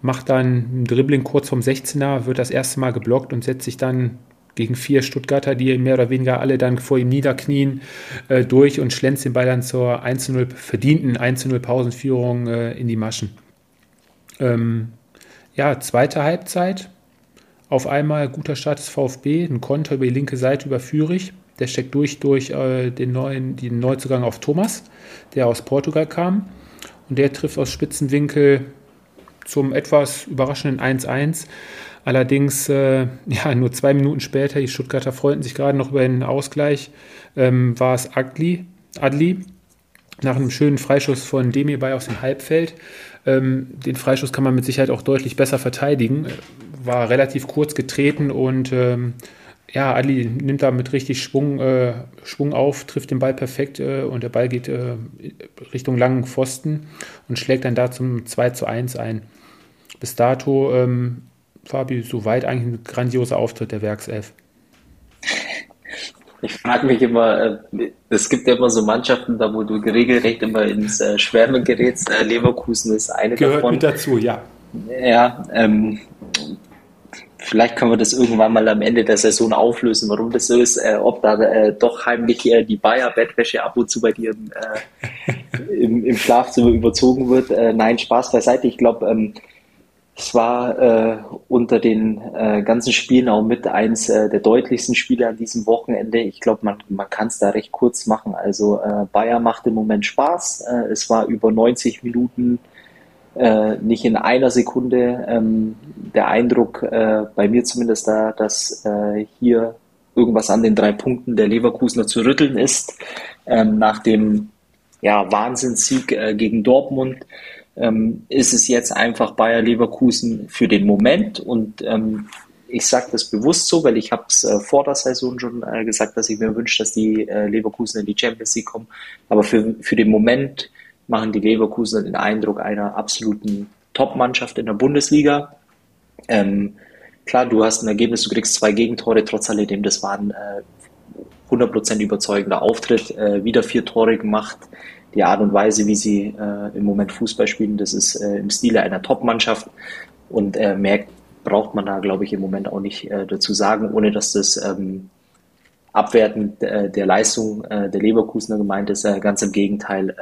macht dann ein Dribbling kurz vom 16er, wird das erste Mal geblockt und setzt sich dann gegen vier Stuttgarter, die mehr oder weniger alle dann vor ihm niederknien, äh, durch und schlänzt den Ball dann zur 1-0 verdienten 1-0 Pausenführung äh, in die Maschen. Ähm, ja, zweite Halbzeit. Auf einmal guter Start des VfB, ein Konter über die linke Seite über Fürich. Der steckt durch durch äh, den, neuen, den Neuzugang auf Thomas, der aus Portugal kam. Und der trifft aus Spitzenwinkel zum etwas überraschenden 1-1. Allerdings, äh, ja, nur zwei Minuten später, die Stuttgarter freuten sich gerade noch über den Ausgleich, ähm, war es Adli, Adli nach einem schönen Freischuss von Demirbay aus dem Halbfeld. Ähm, den Freischuss kann man mit Sicherheit auch deutlich besser verteidigen. War relativ kurz getreten und ähm, ja, Adli nimmt da mit richtig Schwung, äh, Schwung auf, trifft den Ball perfekt äh, und der Ball geht äh, Richtung langen Pfosten und schlägt dann da zum 2 zu 1 ein. Bis dato ähm, Fabi, soweit eigentlich ein grandioser Auftritt der Werkself. Ich frage mich immer, äh, es gibt ja immer so Mannschaften, da wo du regelrecht immer ins äh, Schwärmen gerätst. Äh, Leverkusen ist eine Gehört davon. mit dazu, ja. Ja, ähm, vielleicht können wir das irgendwann mal am Ende der Saison auflösen, warum das so ist, äh, ob da äh, doch heimlich äh, die Bayer-Bettwäsche ab und zu bei dir im, im, im Schlafzimmer überzogen wird. nein, Spaß beiseite. Ich glaube, ähm, es war äh, unter den äh, ganzen Spielen auch mit eins äh, der deutlichsten Spiele an diesem Wochenende. Ich glaube, man, man kann es da recht kurz machen. Also äh, Bayer macht im Moment Spaß. Äh, es war über 90 Minuten äh, nicht in einer Sekunde ähm, der Eindruck, äh, bei mir zumindest da, dass äh, hier irgendwas an den drei Punkten der Leverkusener zu rütteln ist. Ähm, nach dem ja, Wahnsinnssieg äh, gegen Dortmund ähm, ist es jetzt einfach Bayer Leverkusen für den Moment und ähm, ich sage das bewusst so, weil ich habe es äh, vor der Saison schon äh, gesagt, dass ich mir wünsche, dass die äh, Leverkusen in die Champions League kommen. Aber für, für den Moment machen die Leverkusen den Eindruck einer absoluten Top-Mannschaft in der Bundesliga. Ähm, klar, du hast ein Ergebnis, du kriegst zwei Gegentore, trotz alledem, das war ein äh, 100% überzeugender Auftritt, äh, wieder vier Tore gemacht die Art und Weise, wie sie äh, im Moment Fußball spielen, das ist äh, im Stile einer Top-Mannschaft. Und äh, mehr braucht man da, glaube ich, im Moment auch nicht äh, dazu sagen, ohne dass das ähm, abwertend äh, der Leistung äh, der Leverkusener gemeint ist. Ganz im Gegenteil,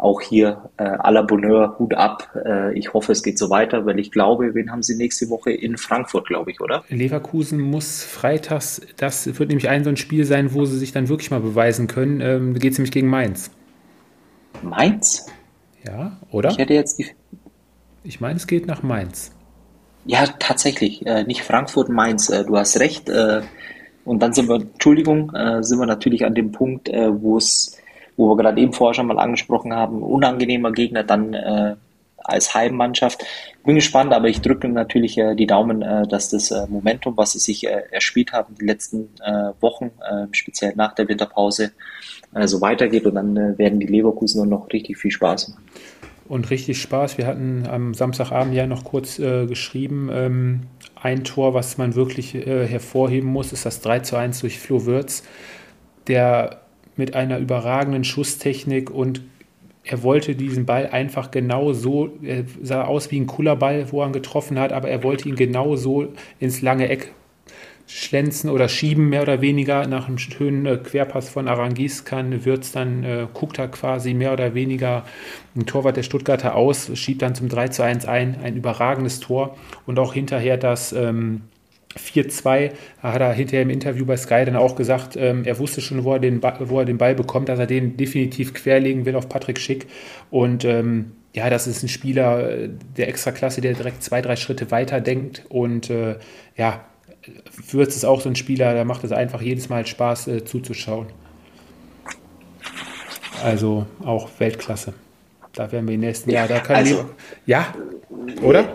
auch hier äh, à la Bonheur, Hut ab. Äh, ich hoffe, es geht so weiter, weil ich glaube, wen haben sie nächste Woche in Frankfurt, glaube ich, oder? Leverkusen muss freitags, das wird nämlich ein so ein Spiel sein, wo sie sich dann wirklich mal beweisen können. Ähm, geht es nämlich gegen Mainz. Mainz? Ja, oder? Ich hätte jetzt die. Ich meine, es geht nach Mainz. Ja, tatsächlich. Äh, nicht Frankfurt, Mainz. Äh, du hast recht. Äh, und dann sind wir, Entschuldigung, äh, sind wir natürlich an dem Punkt, äh, wo es wo wir gerade eben vorher schon mal angesprochen haben, unangenehmer Gegner dann äh, als Heimmannschaft. Bin gespannt, aber ich drücke natürlich äh, die Daumen, äh, dass das äh, Momentum, was sie sich äh, erspielt haben die letzten äh, Wochen, äh, speziell nach der Winterpause, so weitergeht und dann werden die Leverkusen nur noch richtig viel Spaß machen. Und richtig Spaß. Wir hatten am Samstagabend ja noch kurz geschrieben, ähm, ein Tor, was man wirklich hervorheben muss, ist das 3 zu 1 durch Flo Würz, der mit einer überragenden Schusstechnik und er wollte diesen Ball einfach genau so, er sah aus wie ein cooler Ball, wo er ihn getroffen hat, aber er wollte ihn genau so ins lange Eck schlänzen oder schieben, mehr oder weniger. Nach einem schönen äh, Querpass von Arangis kann Würz dann, äh, guckt er quasi mehr oder weniger ein Torwart der Stuttgarter aus, schiebt dann zum 3 zu 1 ein, ein überragendes Tor und auch hinterher das ähm, 4-2 hat er hinterher im Interview bei Sky dann auch gesagt, ähm, er wusste schon, wo er, den Ball, wo er den Ball bekommt, dass er den definitiv querlegen will auf Patrick Schick. Und ähm, ja, das ist ein Spieler äh, der Extraklasse, der direkt zwei, drei Schritte weiter denkt. Und äh, ja, Würz ist auch so ein Spieler, da macht es einfach jedes Mal Spaß äh, zuzuschauen. Also auch Weltklasse. Da werden wir im nächsten Jahr. Da kann also, ja, oder?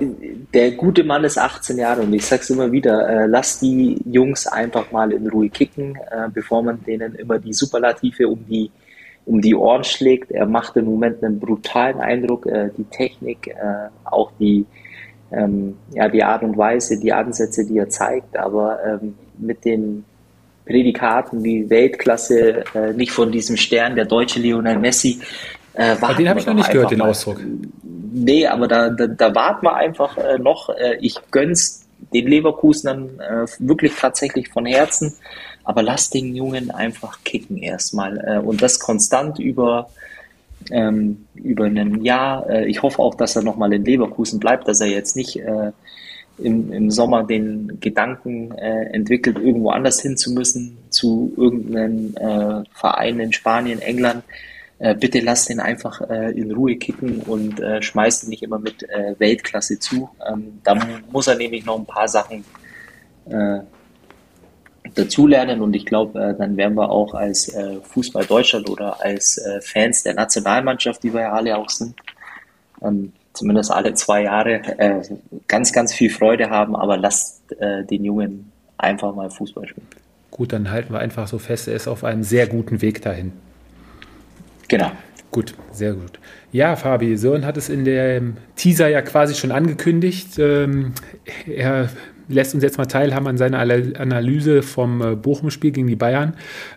Der gute Mann ist 18 Jahre und ich sag's immer wieder, äh, lass die Jungs einfach mal in Ruhe kicken, äh, bevor man denen immer die Superlative um die, um die Ohren schlägt. Er macht im Moment einen brutalen Eindruck, äh, die Technik, äh, auch die, ähm, ja, die Art und Weise, die Ansätze, die er zeigt, aber ähm, mit den Prädikaten wie Weltklasse, äh, nicht von diesem Stern, der deutsche Lionel Messi, äh, den habe ich noch nicht gehört, den Ausdruck. Nee, aber da, da, da warten wir einfach äh, noch. Äh, ich gönn's den Leverkusenern äh, wirklich tatsächlich von Herzen. Aber lass den Jungen einfach kicken erstmal. Äh, und das konstant über, ähm, über ein Jahr. Äh, ich hoffe auch, dass er nochmal in Leverkusen bleibt, dass er jetzt nicht äh, im, im Sommer den Gedanken äh, entwickelt, irgendwo anders hin zu müssen, zu irgendeinem äh, Verein in Spanien, England äh, bitte lass den einfach äh, in Ruhe kicken und äh, schmeißt ihn nicht immer mit äh, Weltklasse zu. Ähm, da muss er nämlich noch ein paar Sachen äh, dazulernen und ich glaube, äh, dann werden wir auch als äh, Fußball Deutschland oder als äh, Fans der Nationalmannschaft, die wir ja alle auch sind, ähm, zumindest alle zwei Jahre, äh, ganz, ganz viel Freude haben, aber lasst äh, den Jungen einfach mal Fußball spielen. Gut, dann halten wir einfach so fest, er ist auf einem sehr guten Weg dahin. Genau. Gut, sehr gut. Ja, Fabi, Sören hat es in dem Teaser ja quasi schon angekündigt. Ähm, er lässt uns jetzt mal teilhaben an seiner Analyse vom äh, Bochum-Spiel gegen die Bayern.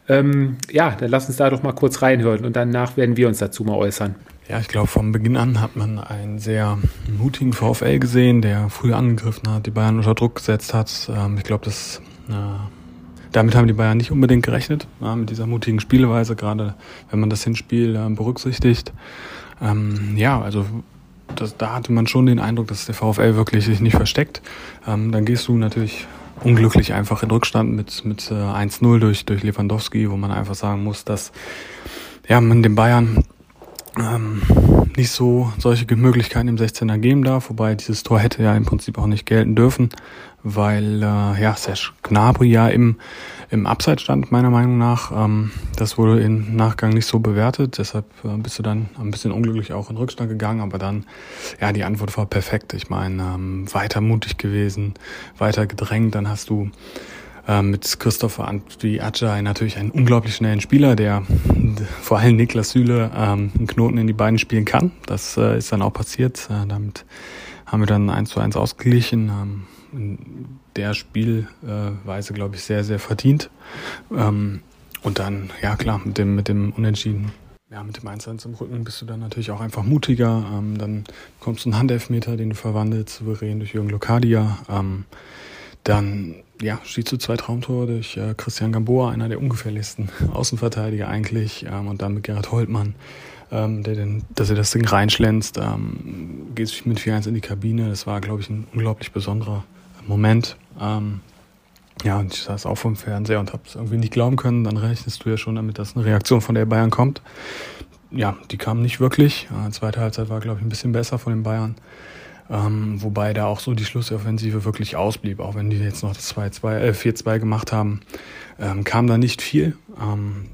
Ähm, ja, dann lass uns da doch mal kurz reinhören und danach werden wir uns dazu mal äußern. Ja, ich glaube, vom Beginn an hat man einen sehr mutigen VfL gesehen, der früh angegriffen hat, die Bayern unter Druck gesetzt hat. Ähm, ich glaube, das äh, damit haben die Bayern nicht unbedingt gerechnet, ja, mit dieser mutigen Spielweise, gerade wenn man das Hinspiel äh, berücksichtigt. Ähm, ja, also das, da hatte man schon den Eindruck, dass der VfL wirklich sich nicht versteckt. Ähm, dann gehst du natürlich unglücklich einfach in Rückstand mit, mit äh, 1-0 durch, durch Lewandowski, wo man einfach sagen muss, dass ja, man den Bayern ähm, nicht so solche Möglichkeiten im 16er geben darf, wobei dieses Tor hätte ja im Prinzip auch nicht gelten dürfen, weil äh, ja Serge Gnabry ja im, im Abseits stand, meiner Meinung nach. Ähm, das wurde im Nachgang nicht so bewertet, deshalb äh, bist du dann ein bisschen unglücklich auch in Rückstand gegangen, aber dann, ja, die Antwort war perfekt. Ich meine, ähm, weiter mutig gewesen, weiter gedrängt, dann hast du äh, mit Christopher Antwi Ajay natürlich einen unglaublich schnellen Spieler, der vor allem Niklas Süle ähm, einen Knoten in die Beine spielen kann. Das äh, ist dann auch passiert. Äh, damit haben wir dann eins zu eins ausgeglichen. Ähm, in der Spielweise, glaube ich, sehr, sehr verdient. Ähm, und dann, ja klar, mit dem, mit dem Unentschieden ja, mit dem 1-1 im Rücken bist du dann natürlich auch einfach mutiger. Ähm, dann kommst du einen Handelfmeter, den du verwandelst, souverän durch Jürgen Lokadia. Ähm, dann ja, schießt du zwei Traumtore durch äh, Christian Gamboa, einer der ungefährlichsten Außenverteidiger eigentlich, ähm, und dann mit Gerhard Holtmann. ähm, der, den, dass er das Ding reinschlänzt, ähm, geht mit 4-1 in die Kabine. Das war, glaube ich, ein unglaublich besonderer Moment. Ähm, ja, und ich saß auch vom Fernseher und habe es irgendwie nicht glauben können. Dann rechnest du ja schon damit, dass eine Reaktion von der Bayern kommt. Ja, die kam nicht wirklich. Äh, zweite Halbzeit war, glaube ich, ein bisschen besser von den Bayern. Ähm, wobei da auch so die Schlussoffensive wirklich ausblieb, auch wenn die jetzt noch das 2-2, äh, 4-2 gemacht haben, ähm, kam da nicht viel. Ähm,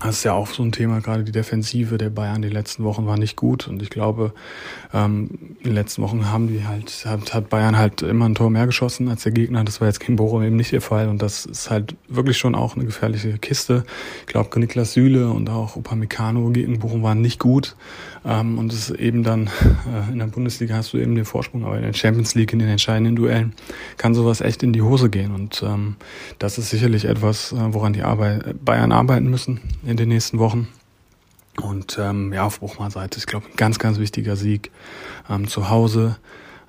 das ist ja auch so ein Thema, gerade die Defensive der Bayern die letzten Wochen war nicht gut und ich glaube, ähm, in den letzten Wochen haben die halt, hat, hat Bayern halt immer ein Tor mehr geschossen als der Gegner. Das war jetzt gegen Bochum eben nicht der Fall und das ist halt wirklich schon auch eine gefährliche Kiste. Ich glaube, Niklas Süle und auch Upamecano gegen Bochum waren nicht gut ähm, und es ist eben dann, äh, in der Bundesliga hast du eben den Vorsprung, aber in der Champions League, in den entscheidenden Duellen, kann sowas echt in die Hose gehen. Und ähm, das ist sicherlich etwas, äh, woran die Arbeit, Bayern arbeiten müssen in den nächsten Wochen. Und ähm, ja, auf Bruchmann Seite ist, glaube ich, ein ganz, ganz wichtiger Sieg ähm, zu Hause.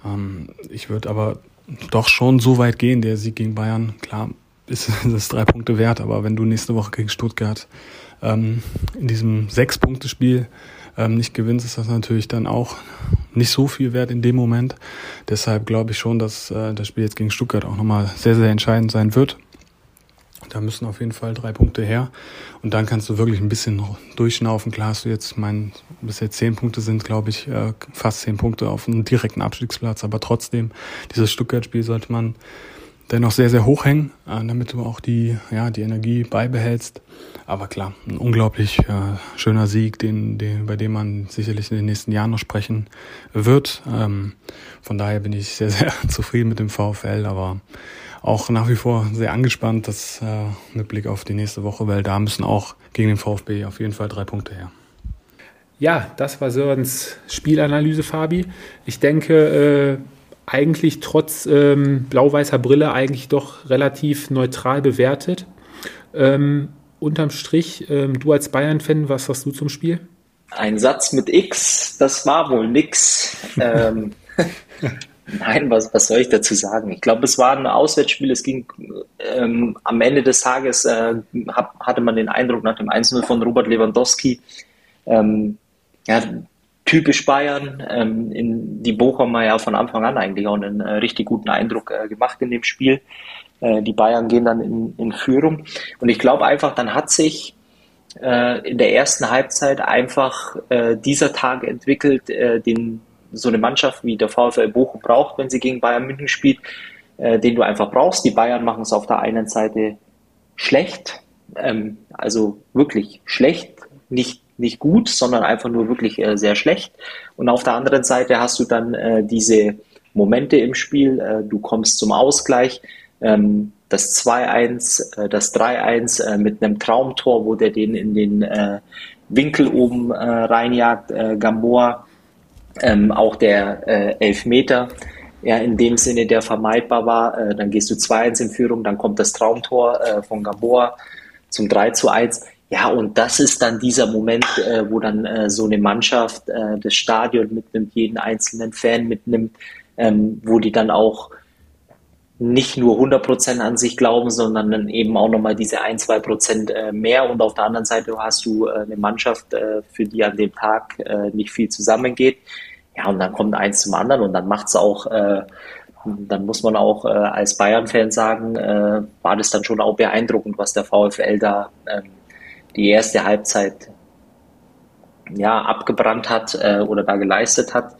Ähm, ich würde aber doch schon so weit gehen, der Sieg gegen Bayern, klar, ist das drei Punkte wert, aber wenn du nächste Woche gegen Stuttgart ähm, in diesem Sechs-Punkte-Spiel ähm, nicht gewinnst, ist das natürlich dann auch nicht so viel wert in dem Moment. Deshalb glaube ich schon, dass äh, das Spiel jetzt gegen Stuttgart auch nochmal sehr, sehr entscheidend sein wird. Da müssen auf jeden Fall drei Punkte her. Und dann kannst du wirklich ein bisschen durchschnaufen. Klar hast du jetzt, mein, bis jetzt zehn Punkte sind, glaube ich, äh, fast zehn Punkte auf einem direkten Abstiegsplatz. Aber trotzdem, dieses Stuttgart-Spiel sollte man dennoch sehr, sehr hoch hängen, äh, damit du auch die, ja, die Energie beibehältst. Aber klar, ein unglaublich äh, schöner Sieg, den, den, bei dem man sicherlich in den nächsten Jahren noch sprechen wird. Ähm, von daher bin ich sehr, sehr zufrieden mit dem VfL, aber auch nach wie vor sehr angespannt, das äh, mit Blick auf die nächste Woche, weil da müssen auch gegen den VfB auf jeden Fall drei Punkte her. Ja, das war Sörens Spielanalyse, Fabi. Ich denke, äh, eigentlich trotz ähm, blau-weißer Brille eigentlich doch relativ neutral bewertet. Ähm, unterm Strich, ähm, du als Bayern-Fan, was sagst du zum Spiel? Ein Satz mit X, das war wohl nix. ähm, nein, was, was soll ich dazu sagen? Ich glaube, es war ein Auswärtsspiel. Es ging ähm, am Ende des Tages, äh, hab, hatte man den Eindruck nach dem 1-0 von Robert Lewandowski, ähm, ja, typisch Bayern. Ähm, in die Bochumer ja von Anfang an eigentlich auch einen äh, richtig guten Eindruck äh, gemacht in dem Spiel. Äh, die Bayern gehen dann in, in Führung. Und ich glaube einfach, dann hat sich äh, in der ersten Halbzeit einfach äh, dieser Tag entwickelt, äh, den so eine Mannschaft wie der VfL Bochum braucht, wenn sie gegen Bayern München spielt, den du einfach brauchst. Die Bayern machen es auf der einen Seite schlecht, ähm, also wirklich schlecht, nicht nicht gut, sondern einfach nur wirklich äh, sehr schlecht. Und auf der anderen Seite hast du dann äh, diese Momente im Spiel. Äh, du kommst zum Ausgleich. Ähm, das 2-1, äh, das 3-1 äh, mit einem Traumtor, wo der den in den äh, Winkel oben reinjagt, Gamboa. Ähm, auch der Elfmeter, ja, in dem Sinne, der vermeidbar war. dann gehst du 2-1 in Führung, dann kommt das Traumtor von Gamboa zum 3 1 ja, und das ist dann dieser Moment, äh, wo dann äh, so eine Mannschaft äh, das Stadion mitnimmt, jeden einzelnen Fan mitnimmt, ähm, wo die dann auch nicht nur 100% an sich glauben, sondern dann eben auch nochmal diese 1, 2% äh, mehr. Und auf der anderen Seite hast du äh, eine Mannschaft, äh, für die an dem Tag nicht viel zusammengeht. Ja, und dann kommt eins zum anderen und dann macht's auch, dann muss man auch als Bayern-Fan sagen, war das dann schon auch beeindruckend, was der VfL da ähm, die erste Halbzeit ja, abgebrannt hat oder da geleistet hat.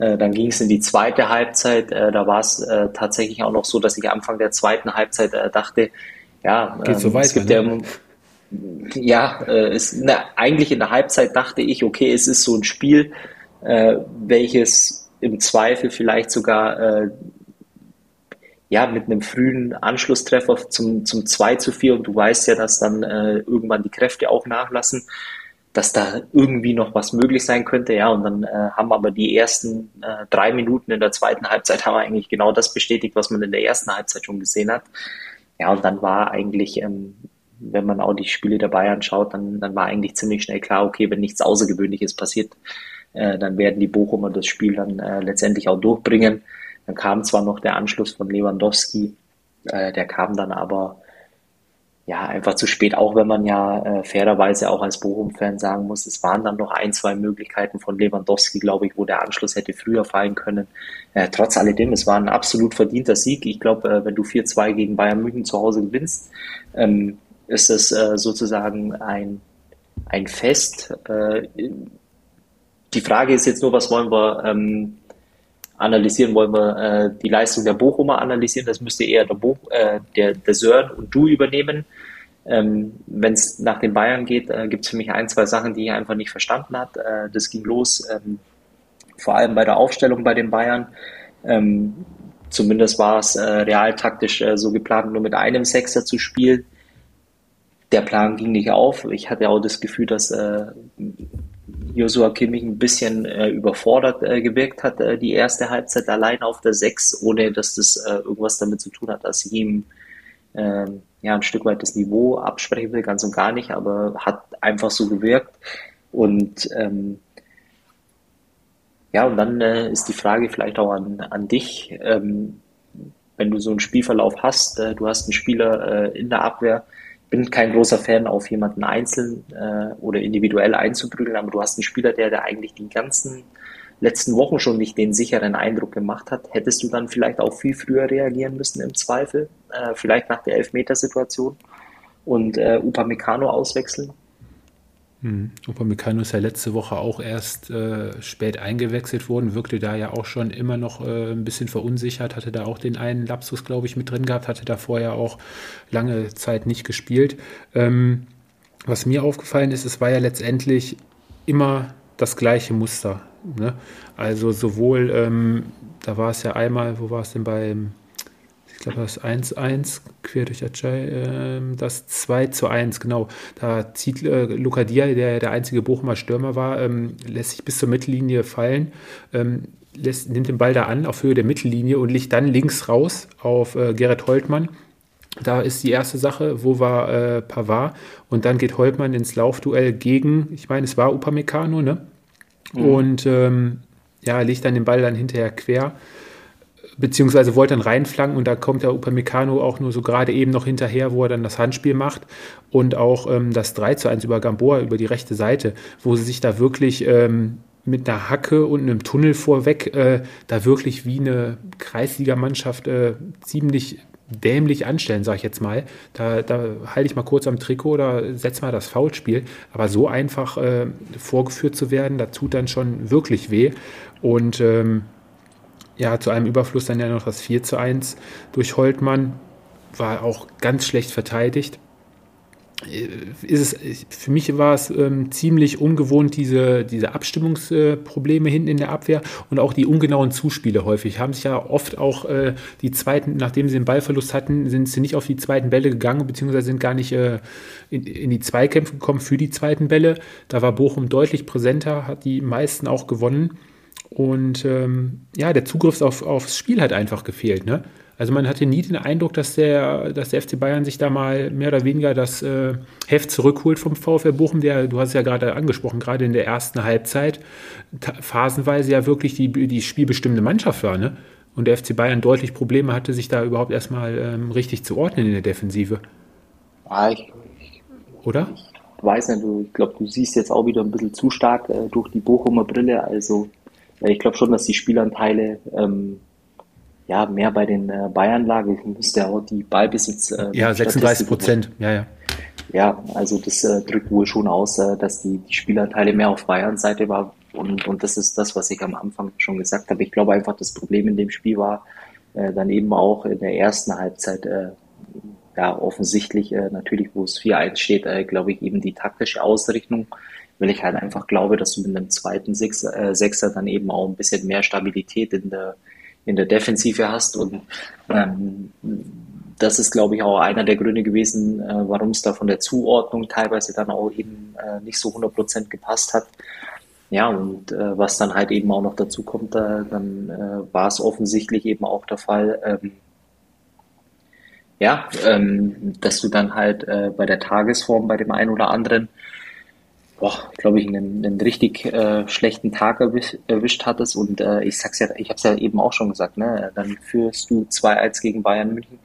Äh, dann ging es in die zweite Halbzeit. Äh, da war es äh, tatsächlich auch noch so, dass ich Anfang der zweiten Halbzeit dachte, ja, Geht so ähm, weiter, es gibt ne? ja, es, na, eigentlich in der Halbzeit dachte ich, okay, es ist so ein Spiel, welches im Zweifel vielleicht sogar ja, mit einem frühen Anschlusstreffer zum, zum 2 zu 4 und du weißt ja, dass dann äh, irgendwann die Kräfte auch nachlassen, dass da irgendwie noch was möglich sein könnte, ja, und dann äh, haben aber die ersten äh, drei Minuten in der zweiten Halbzeit haben wir eigentlich genau das bestätigt, was man in der ersten Halbzeit schon gesehen hat. Ja, und dann war eigentlich, ähm, wenn man auch die Spiele der Bayern schaut, dann, dann war eigentlich ziemlich schnell klar, okay, wenn nichts Außergewöhnliches passiert, äh, dann werden die Bochumer das Spiel dann äh, letztendlich auch durchbringen. Dann kam zwar noch der Anschluss von Lewandowski, äh, der kam dann aber ja, einfach zu spät, auch wenn man ja äh, fairerweise auch als Bochum-Fan sagen muss, es waren dann noch ein, zwei Möglichkeiten von Lewandowski, glaube ich, wo der Anschluss hätte früher fallen können. Äh, trotz alledem, es war ein absolut verdienter Sieg. Ich glaube, äh, wenn du 4-2 gegen Bayern München zu Hause gewinnst, ähm, ist es äh, sozusagen ein, ein Fest. Äh, die Frage ist jetzt nur, was wollen wir ähm, analysieren, wollen wir äh, die Leistung der Bochumer analysieren. Das müsste eher der, Bo äh, der, der Sören und du übernehmen. Ähm, Wenn es nach den Bayern geht, äh, gibt es für mich ein, zwei Sachen, die ich einfach nicht verstanden hat. Äh, das ging los, ähm, vor allem bei der Aufstellung bei den Bayern. Ähm, zumindest war es äh, realtaktisch äh, so geplant, nur mit einem Sechser zu spielen. Der Plan ging nicht auf. Ich hatte auch das Gefühl, dass äh, Joshua Kimmich ein bisschen äh, überfordert äh, gewirkt hat, äh, die erste Halbzeit allein auf der Sechs, ohne dass das äh, irgendwas damit zu tun hat, dass ihm ähm, ja ein Stück weit das Niveau absprechen will, ganz und gar nicht, aber hat einfach so gewirkt. Und ähm, ja, und dann äh, ist die Frage vielleicht auch an, an dich, ähm, wenn du so einen Spielverlauf hast, äh, du hast einen Spieler äh, in der Abwehr, bin kein großer Fan, auf jemanden einzeln äh, oder individuell einzuprügeln, aber du hast einen Spieler, der, der eigentlich die ganzen letzten Wochen schon nicht den sicheren Eindruck gemacht hat. Hättest du dann vielleicht auch viel früher reagieren müssen im Zweifel, äh, vielleicht nach der Elfmetersituation und äh, Upamecano auswechseln? Mhm. Upamecano ist ja letzte Woche auch erst äh, spät eingewechselt worden, wirkte da ja auch schon immer noch äh, ein bisschen verunsichert, hatte da auch den einen Lapsus, glaube ich, mit drin gehabt, hatte da vorher auch lange Zeit nicht gespielt. Ähm, was mir aufgefallen ist, es war ja letztendlich immer das gleiche Muster. Ne? Also sowohl, ähm, da war es ja einmal, wo war es denn beim ich glaube, das 1-1 quer durch Ajay, äh, das 2-1, genau. Da zieht äh, Luca Dia, der der einzige Bochumer Stürmer war, ähm, lässt sich bis zur Mittellinie fallen, ähm, lässt, nimmt den Ball da an auf Höhe der Mittellinie und liegt dann links raus auf äh, Gerrit Holtmann. Da ist die erste Sache, wo war äh, Pavard und dann geht Holtmann ins Laufduell gegen, ich meine, es war Upamecano, ne? Mhm. Und ähm, ja, legt dann den Ball dann hinterher quer beziehungsweise wollte dann reinflanken und da kommt der Upamecano auch nur so gerade eben noch hinterher, wo er dann das Handspiel macht und auch ähm, das 3 zu 1 über Gamboa über die rechte Seite, wo sie sich da wirklich ähm, mit einer Hacke und einem Tunnel vorweg äh, da wirklich wie eine Kreisligamannschaft äh, ziemlich dämlich anstellen, sage ich jetzt mal. Da, da halte ich mal kurz am Trikot oder setze mal das Foulspiel. Aber so einfach äh, vorgeführt zu werden, da tut dann schon wirklich weh. Und ähm, ja, zu einem Überfluss dann ja noch das 4 zu 1 durch Holtmann. War auch ganz schlecht verteidigt. Äh, ist es, für mich war es ähm, ziemlich ungewohnt, diese, diese Abstimmungsprobleme äh, hinten in der Abwehr und auch die ungenauen Zuspiele häufig. Haben sich ja oft auch äh, die zweiten, nachdem sie den Ballverlust hatten, sind sie nicht auf die zweiten Bälle gegangen, beziehungsweise sind gar nicht äh, in, in, die Zweikämpfe gekommen für die zweiten Bälle. Da war Bochum deutlich präsenter, hat die meisten auch gewonnen. Und ähm, ja, der Zugriff auf, aufs Spiel hat einfach gefehlt. Ne? Also man hatte nie den Eindruck, dass der, dass der FC Bayern sich da mal mehr oder weniger das äh, Heft zurückholt vom VfL Bochum, der, du hast es ja gerade angesprochen, gerade in der ersten Halbzeit phasenweise ja wirklich die, die spielbestimmende Mannschaft war. Ne? Und der FC Bayern deutlich Probleme hatte, sich da überhaupt erstmal ähm, richtig zu ordnen in der Defensive. Ja, ich, Oder? Ich weiß nicht, du, ich glaube, du siehst jetzt auch wieder ein bisschen zu stark äh, durch die Bochumer Brille. Also ich glaube schon, dass die Spielanteile ähm, ja mehr bei den äh, Bayern lagen. Ich müsste auch die Ballbesitz. Äh, ja, 36 Prozent. Ja, ja. Ja, also das äh, drückt wohl schon aus, äh, dass die, die Spielanteile mehr auf Bayern Seite war. Und, und das ist das, was ich am Anfang schon gesagt habe. Ich glaube einfach, das Problem in dem Spiel war äh, dann eben auch in der ersten Halbzeit äh, ja offensichtlich äh, natürlich, wo es 4-1 steht, äh, glaube ich, eben die taktische Ausrichtung weil ich halt einfach glaube, dass du mit einem zweiten Sechser, äh, Sechser dann eben auch ein bisschen mehr Stabilität in der, in der Defensive hast. Und ähm, das ist, glaube ich, auch einer der Gründe gewesen, äh, warum es da von der Zuordnung teilweise dann auch eben äh, nicht so 100% gepasst hat. Ja, und äh, was dann halt eben auch noch dazu kommt, äh, dann äh, war es offensichtlich eben auch der Fall, ähm, ja, ähm, dass du dann halt äh, bei der Tagesform bei dem einen oder anderen glaube ich, einen, einen richtig äh, schlechten Tag erwisch, erwischt hattest. Und äh, ich sag's ja, ich habe es ja eben auch schon gesagt, ne? Dann führst du 2-1 gegen Bayern München.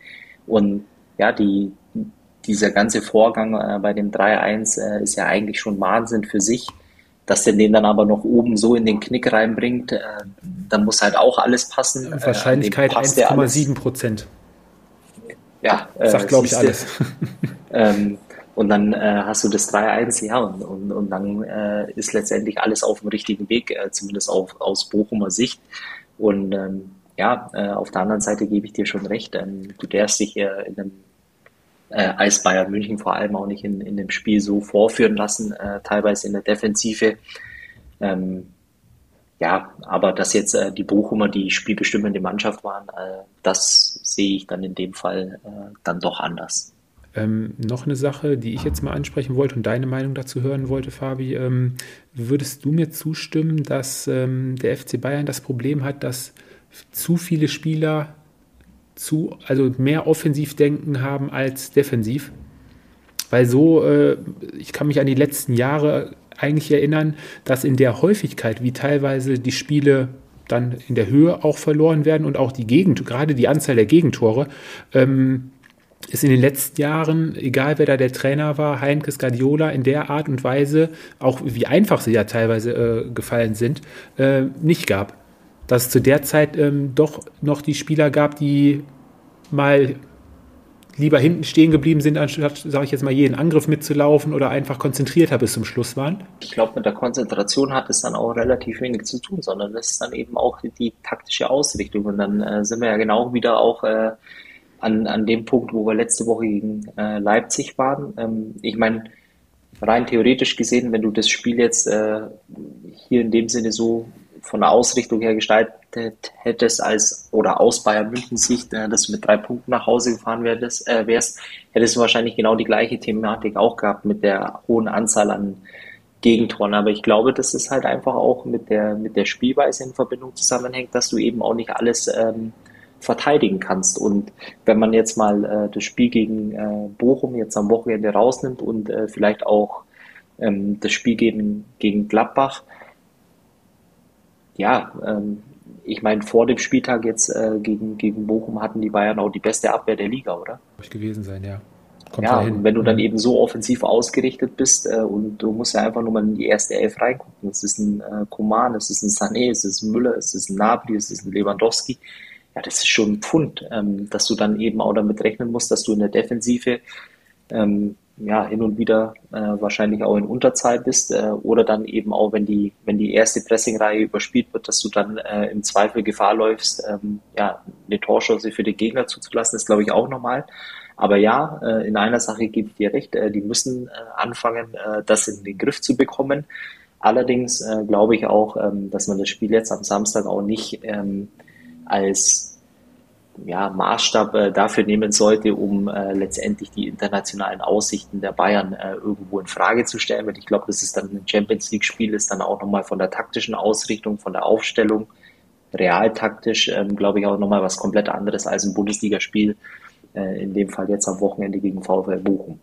Und ja, die, dieser ganze Vorgang äh, bei dem 3-1 äh, ist ja eigentlich schon Wahnsinn für sich. Dass der den dann aber noch oben so in den Knick reinbringt, äh, dann muss halt auch alles passen. Äh, Wahrscheinlichkeit 1,7 Prozent. Ja, äh, sagt glaube ich alles. ähm, und dann äh, hast du das 3-1, ja, und, und, und dann äh, ist letztendlich alles auf dem richtigen Weg, äh, zumindest auf, aus Bochumer Sicht. Und ähm, ja, äh, auf der anderen Seite gebe ich dir schon recht. Ähm, du darfst dich äh, in einem äh, als Bayern München vor allem auch nicht in, in dem Spiel so vorführen lassen, äh, teilweise in der Defensive. Ähm, ja, aber dass jetzt äh, die Bochumer die spielbestimmende Mannschaft waren, äh, das sehe ich dann in dem Fall äh, dann doch anders. Ähm, noch eine Sache, die ich jetzt mal ansprechen wollte und deine Meinung dazu hören wollte, Fabi. Ähm, würdest du mir zustimmen, dass ähm, der FC Bayern das Problem hat, dass zu viele Spieler zu, also mehr Offensivdenken haben als defensiv. Weil so, äh, ich kann mich an die letzten Jahre eigentlich erinnern, dass in der Häufigkeit, wie teilweise die Spiele dann in der Höhe auch verloren werden und auch die Gegend, gerade die Anzahl der Gegentore, ähm, ist in den letzten Jahren, egal wer da der Trainer war, Heinkes Guardiola, in der Art und Weise, auch wie einfach sie ja teilweise äh, gefallen sind, äh, nicht gab dass es zu der Zeit ähm, doch noch die Spieler gab, die mal lieber hinten stehen geblieben sind, anstatt, sage ich jetzt mal, jeden Angriff mitzulaufen oder einfach konzentrierter bis zum Schluss waren? Ich glaube, mit der Konzentration hat es dann auch relativ wenig zu tun, sondern das ist dann eben auch die taktische Ausrichtung. Und dann äh, sind wir ja genau wieder auch äh, an, an dem Punkt, wo wir letzte Woche gegen äh, Leipzig waren. Ähm, ich meine, rein theoretisch gesehen, wenn du das Spiel jetzt äh, hier in dem Sinne so von der Ausrichtung her gestaltet hättest als oder aus Bayern München Sicht, äh, dass du mit drei Punkten nach Hause gefahren wärst, äh, wärst, hättest du wahrscheinlich genau die gleiche Thematik auch gehabt mit der hohen Anzahl an Gegentoren. Aber ich glaube, dass es halt einfach auch mit der mit der Spielweise in Verbindung zusammenhängt, dass du eben auch nicht alles ähm, verteidigen kannst. Und wenn man jetzt mal äh, das Spiel gegen äh, Bochum jetzt am Wochenende rausnimmt und äh, vielleicht auch ähm, das Spiel gegen, gegen Gladbach, ja, ähm, ich meine, vor dem Spieltag jetzt äh, gegen, gegen Bochum hatten die Bayern auch die beste Abwehr der Liga, oder? Muss gewesen sein, ja. Kommt ja, und wenn du dann mhm. eben so offensiv ausgerichtet bist äh, und du musst ja einfach nur mal in die erste Elf reingucken. Es ist ein äh, Koman, es ist ein Sané, es ist ein Müller, es ist ein Nabri, es ist ein Lewandowski. Ja, das ist schon ein Pfund, ähm, dass du dann eben auch damit rechnen musst, dass du in der Defensive ähm, ja, hin und wieder äh, wahrscheinlich auch in Unterzahl bist äh, oder dann eben auch, wenn die, wenn die erste Pressingreihe überspielt wird, dass du dann äh, im Zweifel Gefahr läufst, ähm, ja, eine Torschance für den Gegner zuzulassen, ist glaube ich auch normal. Aber ja, äh, in einer Sache gebe ich dir recht, äh, die müssen äh, anfangen, das in den Griff zu bekommen. Allerdings glaube ich auch, ähm, dass man das Spiel jetzt am Samstag auch nicht ähm, als ja, Maßstab äh, dafür nehmen sollte, um äh, letztendlich die internationalen Aussichten der Bayern äh, irgendwo in Frage zu stellen. Weil ich glaube, das ist dann ein Champions League-Spiel, ist dann auch nochmal von der taktischen Ausrichtung, von der Aufstellung, realtaktisch, ähm, glaube ich, auch nochmal was komplett anderes als ein Bundesligaspiel, äh, in dem Fall jetzt am Wochenende gegen VfL Bochum.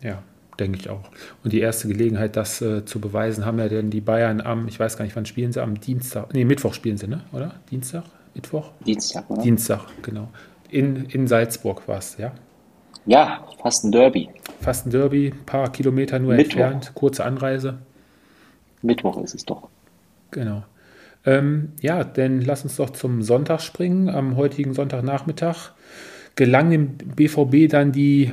Ja, denke ich auch. Und die erste Gelegenheit, das äh, zu beweisen, haben ja denn die Bayern am, ich weiß gar nicht, wann spielen sie, am Dienstag, nee, Mittwoch spielen sie, ne? oder? Dienstag? Mittwoch? Dienstag, oder? Dienstag, genau. In, in Salzburg war es, ja? Ja, fast ein Derby. Fast ein Derby, ein paar Kilometer nur Mittwoch. entfernt, kurze Anreise. Mittwoch ist es doch. Genau. Ähm, ja, dann lass uns doch zum Sonntag springen. Am heutigen Sonntagnachmittag gelang dem BVB dann die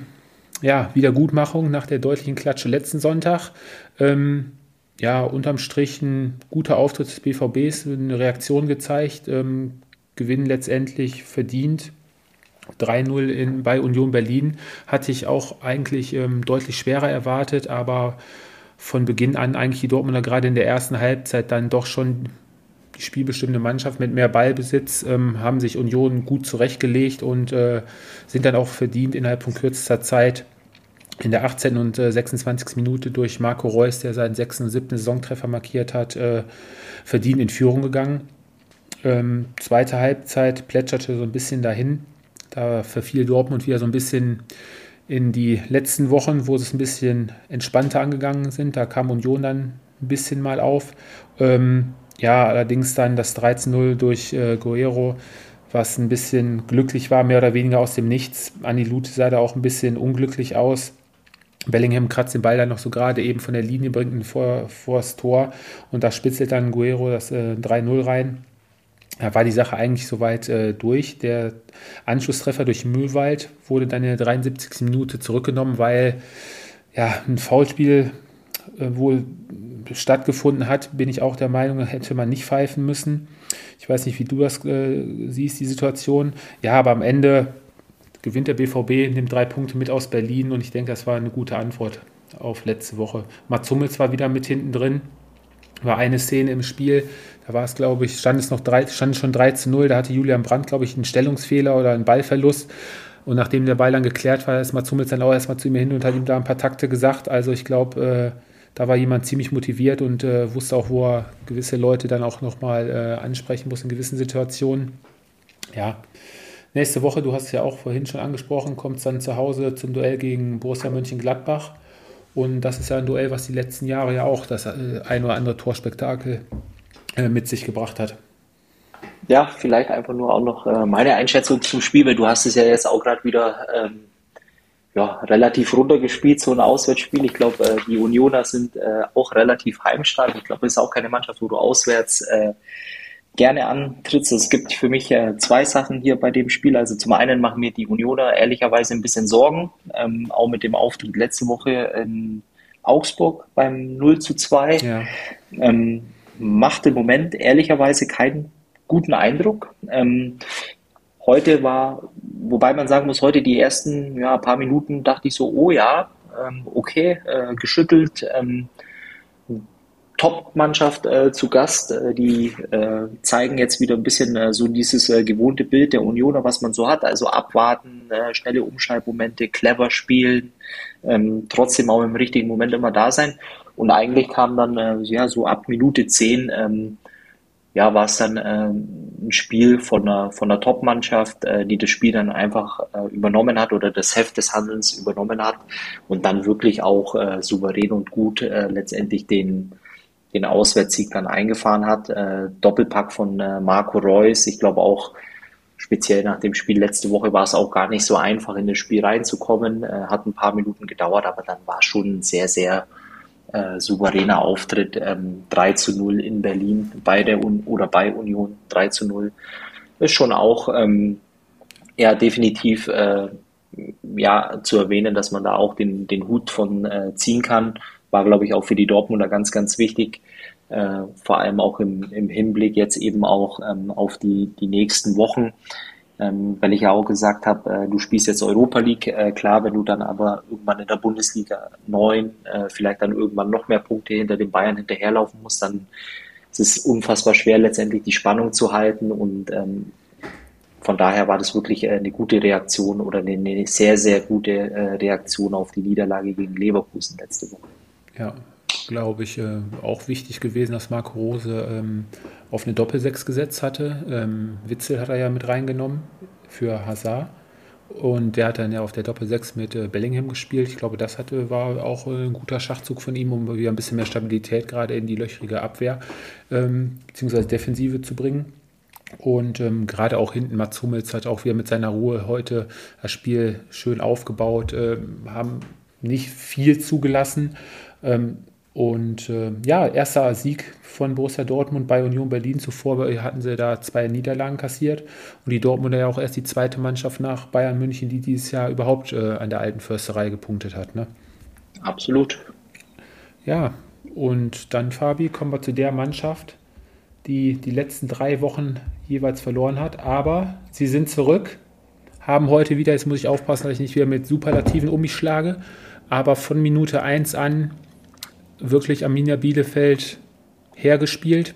ja, Wiedergutmachung nach der deutlichen Klatsche letzten Sonntag. Ähm, ja, unterm Strich ein guter Auftritt des BVBs, eine Reaktion gezeigt, ähm, Gewinn letztendlich verdient. 3-0 bei Union Berlin hatte ich auch eigentlich ähm, deutlich schwerer erwartet, aber von Beginn an eigentlich die Dortmunder gerade in der ersten Halbzeit dann doch schon die spielbestimmte Mannschaft mit mehr Ballbesitz, ähm, haben sich Union gut zurechtgelegt und äh, sind dann auch verdient innerhalb von kürzester Zeit in der 18. und äh, 26. Minute durch Marco Reus, der seinen 6. und 7. Saisontreffer markiert hat, äh, verdient in Führung gegangen. Ähm, zweite Halbzeit plätscherte so ein bisschen dahin. Da verfiel Dortmund wieder so ein bisschen in die letzten Wochen, wo es ein bisschen entspannter angegangen sind. Da kam Union dann ein bisschen mal auf. Ähm, ja, allerdings dann das 13-0 durch äh, Guerrero was ein bisschen glücklich war, mehr oder weniger aus dem Nichts. Anni Lute sah da auch ein bisschen unglücklich aus. Bellingham kratzt den Ball dann noch so gerade eben von der Linie, bringt ihn vor, vor das Tor und da spitzelt dann Guerrero das äh, 3-0 rein. Da war die Sache eigentlich soweit äh, durch. Der Anschlusstreffer durch Mühlwald wurde dann in der 73. Minute zurückgenommen, weil ja, ein Foulspiel äh, wohl stattgefunden hat, bin ich auch der Meinung, hätte man nicht pfeifen müssen. Ich weiß nicht, wie du das äh, siehst, die Situation. Ja, aber am Ende gewinnt der BVB, nimmt drei Punkte mit aus Berlin und ich denke, das war eine gute Antwort auf letzte Woche. Mats Hummels war wieder mit hinten drin. War eine Szene im Spiel, da war es, glaube ich, stand es noch drei, stand schon 3 zu 0. Da hatte Julian Brandt, glaube ich, einen Stellungsfehler oder einen Ballverlust. Und nachdem der Ball dann geklärt war, ist Mats Hummels dann auch erstmal zu ihm hin und hat ihm da ein paar Takte gesagt. Also ich glaube, äh, da war jemand ziemlich motiviert und äh, wusste auch, wo er gewisse Leute dann auch nochmal äh, ansprechen muss in gewissen Situationen. Ja, nächste Woche, du hast es ja auch vorhin schon angesprochen, kommt es dann zu Hause zum Duell gegen Borussia Mönchengladbach. Und das ist ja ein Duell, was die letzten Jahre ja auch das äh, ein oder andere Torspektakel mit sich gebracht hat. Ja, vielleicht einfach nur auch noch äh, meine Einschätzung zum Spiel, weil du hast es ja jetzt auch gerade wieder ähm, ja, relativ runtergespielt, so ein Auswärtsspiel. Ich glaube, äh, die Unioner sind äh, auch relativ heimstark. Ich glaube, es ist auch keine Mannschaft, wo du auswärts äh, gerne antrittst. Es gibt für mich äh, zwei Sachen hier bei dem Spiel. Also zum einen machen mir die Unioner ehrlicherweise ein bisschen Sorgen, ähm, auch mit dem Auftritt letzte Woche in Augsburg beim 0 zu 2. Ja. Ähm, macht im Moment ehrlicherweise keinen guten Eindruck. Ähm, Heute war, wobei man sagen muss, heute die ersten ja, paar Minuten dachte ich so, oh ja, ähm, okay, äh, geschüttelt. Ähm, Top-Mannschaft äh, zu Gast. Äh, die äh, zeigen jetzt wieder ein bisschen äh, so dieses äh, gewohnte Bild der Unioner, was man so hat. Also abwarten, äh, schnelle Umschaltmomente, clever spielen, ähm, trotzdem auch im richtigen Moment immer da sein. Und eigentlich kam dann ja so ab Minute zehn ähm, ja, war es dann äh, ein Spiel von einer, von einer Top-Mannschaft, äh, die das Spiel dann einfach äh, übernommen hat oder das Heft des Handelns übernommen hat und dann wirklich auch äh, souverän und gut äh, letztendlich den, den Auswärtssieg dann eingefahren hat. Äh, Doppelpack von äh, Marco Reus. Ich glaube auch speziell nach dem Spiel letzte Woche war es auch gar nicht so einfach, in das Spiel reinzukommen. Äh, hat ein paar Minuten gedauert, aber dann war schon sehr, sehr äh, souveräner Auftritt. Ähm, 3 zu 0 in Berlin bei der Un oder bei Union 3 zu 0 ist schon auch ähm, ja definitiv äh, ja zu erwähnen, dass man da auch den, den Hut von äh, ziehen kann. War, glaube ich, auch für die Dortmunder ganz, ganz wichtig. Äh, vor allem auch im, im Hinblick jetzt eben auch ähm, auf die, die nächsten Wochen ähm, weil ich ja auch gesagt habe, äh, du spielst jetzt Europa League, äh, klar, wenn du dann aber irgendwann in der Bundesliga 9 äh, vielleicht dann irgendwann noch mehr Punkte hinter den Bayern hinterherlaufen musst, dann ist es unfassbar schwer, letztendlich die Spannung zu halten und ähm, von daher war das wirklich äh, eine gute Reaktion oder eine, eine sehr, sehr gute äh, Reaktion auf die Niederlage gegen Leverkusen letzte Woche. Ja, glaube ich, äh, auch wichtig gewesen, dass Marco Rose ähm, auf eine Doppelsechs gesetzt hatte. Ähm, Witzel hat er ja mit reingenommen für Hazard. Und der hat dann ja auf der Doppelsechs mit äh, Bellingham gespielt. Ich glaube, das hatte, war auch äh, ein guter Schachzug von ihm, um wieder ein bisschen mehr Stabilität gerade in die löchrige Abwehr ähm, bzw. Defensive zu bringen. Und ähm, gerade auch hinten Mats Hummels hat auch wieder mit seiner Ruhe heute das Spiel schön aufgebaut, äh, haben nicht viel zugelassen. Ähm, und äh, ja, erster Sieg von Borussia Dortmund bei Union Berlin. Zuvor hatten sie da zwei Niederlagen kassiert. Und die Dortmunder ja auch erst die zweite Mannschaft nach Bayern München, die dieses Jahr überhaupt äh, an der alten Försterei gepunktet hat. Ne? Absolut. Ja, und dann, Fabi, kommen wir zu der Mannschaft, die die letzten drei Wochen jeweils verloren hat. Aber sie sind zurück, haben heute wieder, jetzt muss ich aufpassen, dass ich nicht wieder mit Superlativen um mich schlage, aber von Minute 1 an wirklich Arminia Bielefeld hergespielt,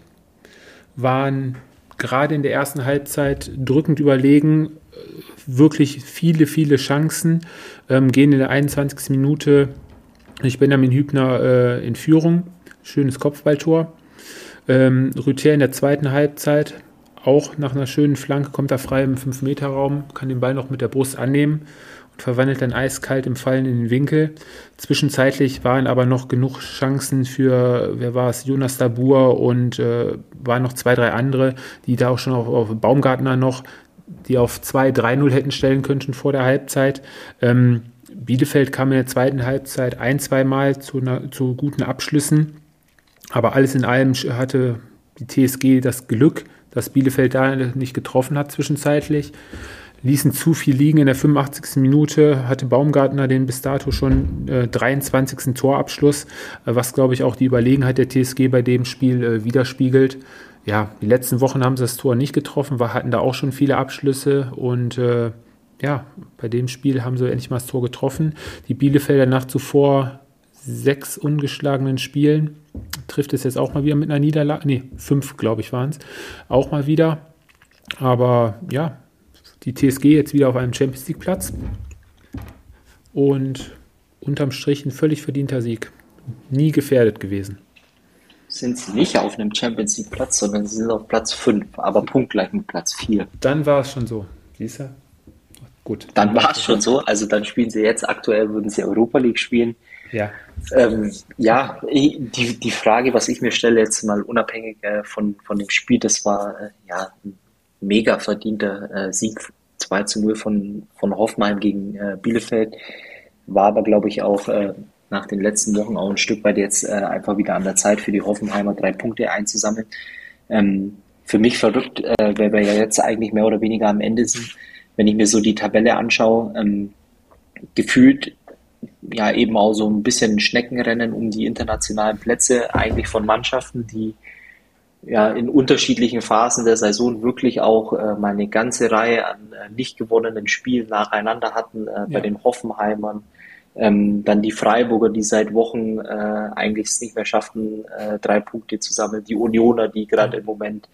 waren gerade in der ersten Halbzeit drückend überlegen, wirklich viele, viele Chancen, ähm, gehen in der 21. Minute durch Benjamin Hübner äh, in Führung, schönes Kopfballtor. Ähm, Rüther in der zweiten Halbzeit, auch nach einer schönen Flanke, kommt er frei im 5-Meter-Raum, kann den Ball noch mit der Brust annehmen und verwandelt dann eiskalt im Fallen in den Winkel. Zwischenzeitlich waren aber noch genug Chancen für, wer war es, Jonas Dabur und äh, waren noch zwei, drei andere, die da auch schon auf, auf Baumgartner noch die auf 2-3-0 hätten stellen können vor der Halbzeit. Ähm, Bielefeld kam in der zweiten Halbzeit ein, zweimal zu, zu guten Abschlüssen. Aber alles in allem hatte die TSG das Glück, dass Bielefeld da nicht getroffen hat zwischenzeitlich. Ließen zu viel liegen in der 85. Minute, hatte Baumgartner den bis dato schon äh, 23. Torabschluss, äh, was glaube ich auch die Überlegenheit der TSG bei dem Spiel äh, widerspiegelt. Ja, die letzten Wochen haben sie das Tor nicht getroffen, wir hatten da auch schon viele Abschlüsse und äh, ja, bei dem Spiel haben sie endlich mal das Tor getroffen. Die Bielefelder nach zuvor sechs ungeschlagenen Spielen trifft es jetzt auch mal wieder mit einer Niederlage. Nee, fünf, glaube ich, waren es. Auch mal wieder. Aber ja, die TSG jetzt wieder auf einem Champions League Platz. Und unterm Strich ein völlig verdienter Sieg. Nie gefährdet gewesen. Sind sie nicht auf einem Champions League Platz, sondern sie sind auf Platz 5, aber punktgleich mit Platz 4. Dann war es schon so. Siehst du? Gut. Dann war es schon so. Also dann spielen sie jetzt aktuell, würden sie Europa League spielen. Ja. Ähm, ja, die, die Frage, was ich mir stelle, jetzt mal unabhängig äh, von, von dem Spiel, das war äh, ja ein mega verdienter äh, Sieg 2 zu 0 von, von Hoffenheim gegen äh, Bielefeld. War aber, glaube ich, auch äh, nach den letzten Wochen auch ein Stück weit jetzt äh, einfach wieder an der Zeit für die Hoffenheimer drei Punkte einzusammeln. Ähm, für mich verrückt, äh, weil wir ja jetzt eigentlich mehr oder weniger am Ende sind wenn ich mir so die Tabelle anschaue, ähm, gefühlt ja eben auch so ein bisschen Schneckenrennen um die internationalen Plätze eigentlich von Mannschaften, die ja in unterschiedlichen Phasen der Saison wirklich auch äh, mal eine ganze Reihe an äh, nicht gewonnenen Spielen nacheinander hatten, äh, bei den Hoffenheimern, ähm, dann die Freiburger, die seit Wochen äh, eigentlich es nicht mehr schafften, äh, drei Punkte zu sammeln, die Unioner, die gerade im Moment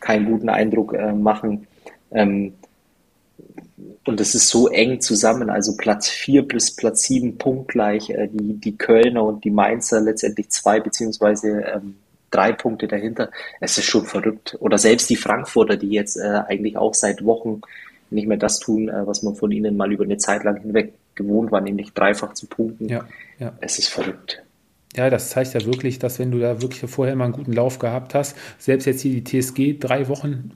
keinen guten Eindruck äh, machen. Ähm, und es ist so eng zusammen, also Platz 4 bis Platz 7 punktgleich, äh, die, die Kölner und die Mainzer letztendlich zwei beziehungsweise ähm, drei Punkte dahinter. Es ist schon verrückt. Oder selbst die Frankfurter, die jetzt äh, eigentlich auch seit Wochen nicht mehr das tun, äh, was man von ihnen mal über eine Zeit lang hinweg gewohnt war, nämlich dreifach zu punkten. Ja, ja. Es ist verrückt. Ja, das zeigt ja wirklich, dass wenn du da wirklich vorher mal einen guten Lauf gehabt hast, selbst jetzt hier die TSG drei Wochen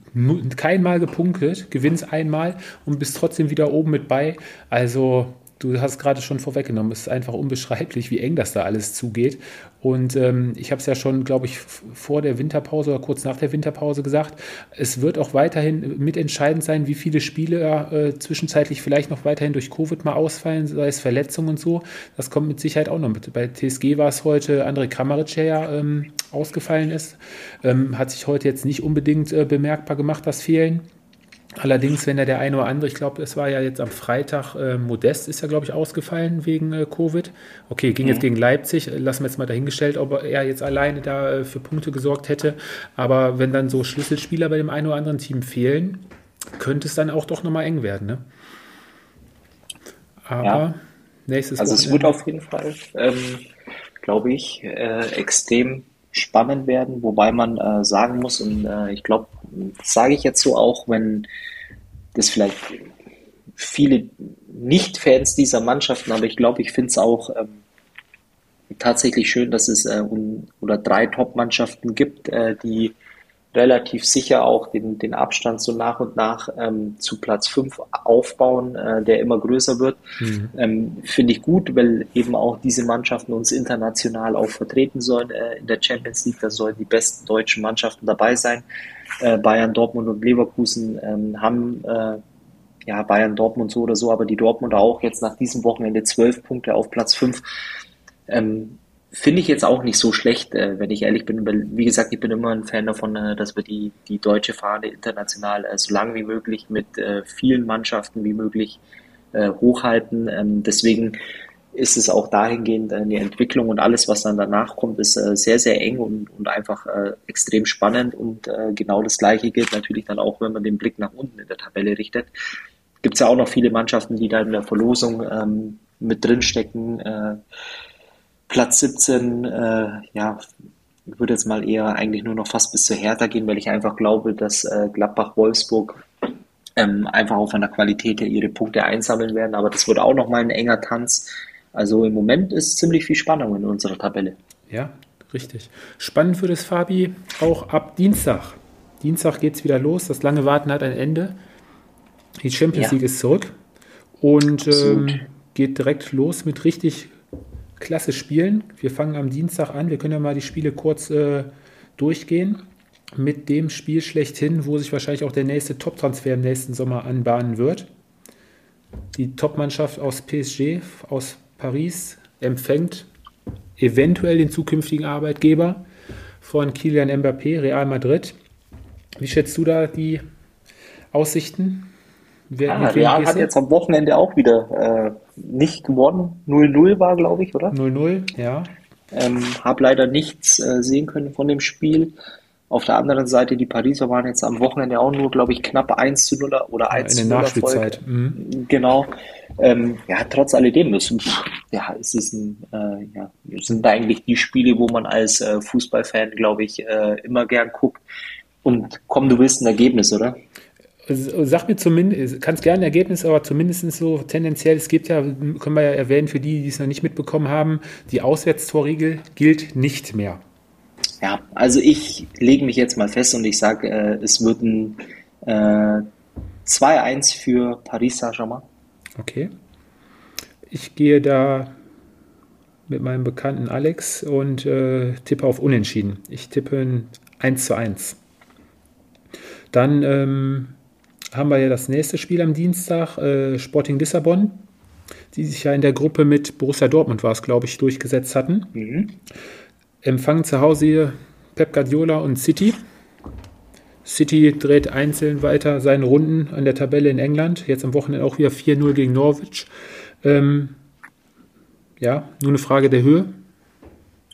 keinmal gepunktet, gewinnst einmal und bist trotzdem wieder oben mit bei. Also du hast gerade schon vorweggenommen, es ist einfach unbeschreiblich, wie eng das da alles zugeht. Und ähm, ich habe es ja schon, glaube ich, vor der Winterpause oder kurz nach der Winterpause gesagt, es wird auch weiterhin mitentscheidend sein, wie viele Spiele äh, zwischenzeitlich vielleicht noch weiterhin durch Covid mal ausfallen, sei es Verletzungen und so. Das kommt mit Sicherheit auch noch mit. Bei TSG war es heute André Kramaric, der ja ähm, ausgefallen ist. Ähm, hat sich heute jetzt nicht unbedingt äh, bemerkbar gemacht, das Fehlen. Allerdings, wenn er der eine oder andere, ich glaube, es war ja jetzt am Freitag, äh, Modest ist ja, glaube ich, ausgefallen wegen äh, Covid. Okay, ging mhm. jetzt gegen Leipzig, lassen wir jetzt mal dahingestellt, ob er jetzt alleine da äh, für Punkte gesorgt hätte. Aber wenn dann so Schlüsselspieler bei dem einen oder anderen Team fehlen, könnte es dann auch doch nochmal eng werden. Ne? Aber ja. nächstes Also Wochenende. es wird auf jeden Fall, ähm, glaube ich, äh, extrem spannend werden, wobei man äh, sagen muss, und äh, ich glaube, das sage ich jetzt so auch, wenn das vielleicht viele Nicht-Fans dieser Mannschaften, aber ich glaube, ich finde es auch ähm, tatsächlich schön, dass es äh, un, oder drei Top-Mannschaften gibt, äh, die relativ sicher auch den, den Abstand so nach und nach ähm, zu Platz 5 aufbauen, äh, der immer größer wird. Mhm. Ähm, Finde ich gut, weil eben auch diese Mannschaften uns international auch vertreten sollen äh, in der Champions League. Da sollen die besten deutschen Mannschaften dabei sein. Äh, Bayern, Dortmund und Leverkusen ähm, haben äh, ja Bayern, Dortmund so oder so, aber die Dortmunder auch jetzt nach diesem Wochenende zwölf Punkte auf Platz 5. Ähm, Finde ich jetzt auch nicht so schlecht, äh, wenn ich ehrlich bin. Wie gesagt, ich bin immer ein Fan davon, äh, dass wir die, die deutsche Fahne international äh, so lange wie möglich mit äh, vielen Mannschaften wie möglich hochhalten. Ähm, deswegen ist es auch dahingehend eine Entwicklung und alles, was dann danach kommt, ist äh, sehr, sehr eng und, und einfach extrem spannend. Und genau das Gleiche gilt natürlich dann auch, wenn man den Blick nach unten in der Tabelle richtet. Gibt es ja auch noch viele Mannschaften, die da in der Verlosung ähm, mit drinstecken. Äh, Platz 17, äh, ja, ich würde jetzt mal eher eigentlich nur noch fast bis zur Hertha gehen, weil ich einfach glaube, dass äh, Gladbach-Wolfsburg ähm, einfach auch von der Qualität her ihre Punkte einsammeln werden. Aber das wird auch nochmal ein enger Tanz. Also im Moment ist ziemlich viel Spannung in unserer Tabelle. Ja, richtig. Spannend für das Fabi auch ab Dienstag. Dienstag geht es wieder los. Das lange Warten hat ein Ende. Die Champions ja. League ist zurück und ähm, geht direkt los mit richtig klasse Spielen. Wir fangen am Dienstag an. Wir können ja mal die Spiele kurz äh, durchgehen. Mit dem Spiel schlechthin, wo sich wahrscheinlich auch der nächste Top-Transfer im nächsten Sommer anbahnen wird. Die Top-Mannschaft aus PSG, aus Paris, empfängt eventuell den zukünftigen Arbeitgeber von Kilian Mbappé, Real Madrid. Wie schätzt du da die Aussichten? Wer, ah, Real hat jetzt am Wochenende auch wieder äh, nicht gewonnen. 0-0 war, glaube ich, oder? 0-0, ja. Ähm, habe leider nichts äh, sehen können von dem Spiel. Auf der anderen Seite, die Pariser waren jetzt am Wochenende auch nur, glaube ich, knapp 1 zu 0 oder 1 zu 0. In der Nachspielzeit. Mhm. Genau. Ähm, ja, trotz alledem, das, ja, es ist ein, äh, ja, sind eigentlich die Spiele, wo man als äh, Fußballfan, glaube ich, äh, immer gern guckt. Und komm, du willst ein Ergebnis, oder? Sag mir zumindest, kannst gerne ein Ergebnis, aber zumindest so tendenziell, es gibt ja, können wir ja erwähnen, für die, die es noch nicht mitbekommen haben, die Auswärtstorregel gilt nicht mehr. Ja, also ich lege mich jetzt mal fest und ich sage, äh, es wird ein äh, 2-1 für Paris Saint-Germain. Okay. Ich gehe da mit meinem Bekannten Alex und äh, tippe auf Unentschieden. Ich tippe ein 1 zu 1. Dann ähm, haben wir ja das nächste Spiel am Dienstag, äh, Sporting Lissabon, die sich ja in der Gruppe mit Borussia Dortmund war es, glaube ich, durchgesetzt hatten. Mhm. Empfangen zu Hause Pep Guardiola und City. City dreht einzeln weiter seine Runden an der Tabelle in England. Jetzt am Wochenende auch wieder 4-0 gegen Norwich. Ähm, ja, nur eine Frage der Höhe.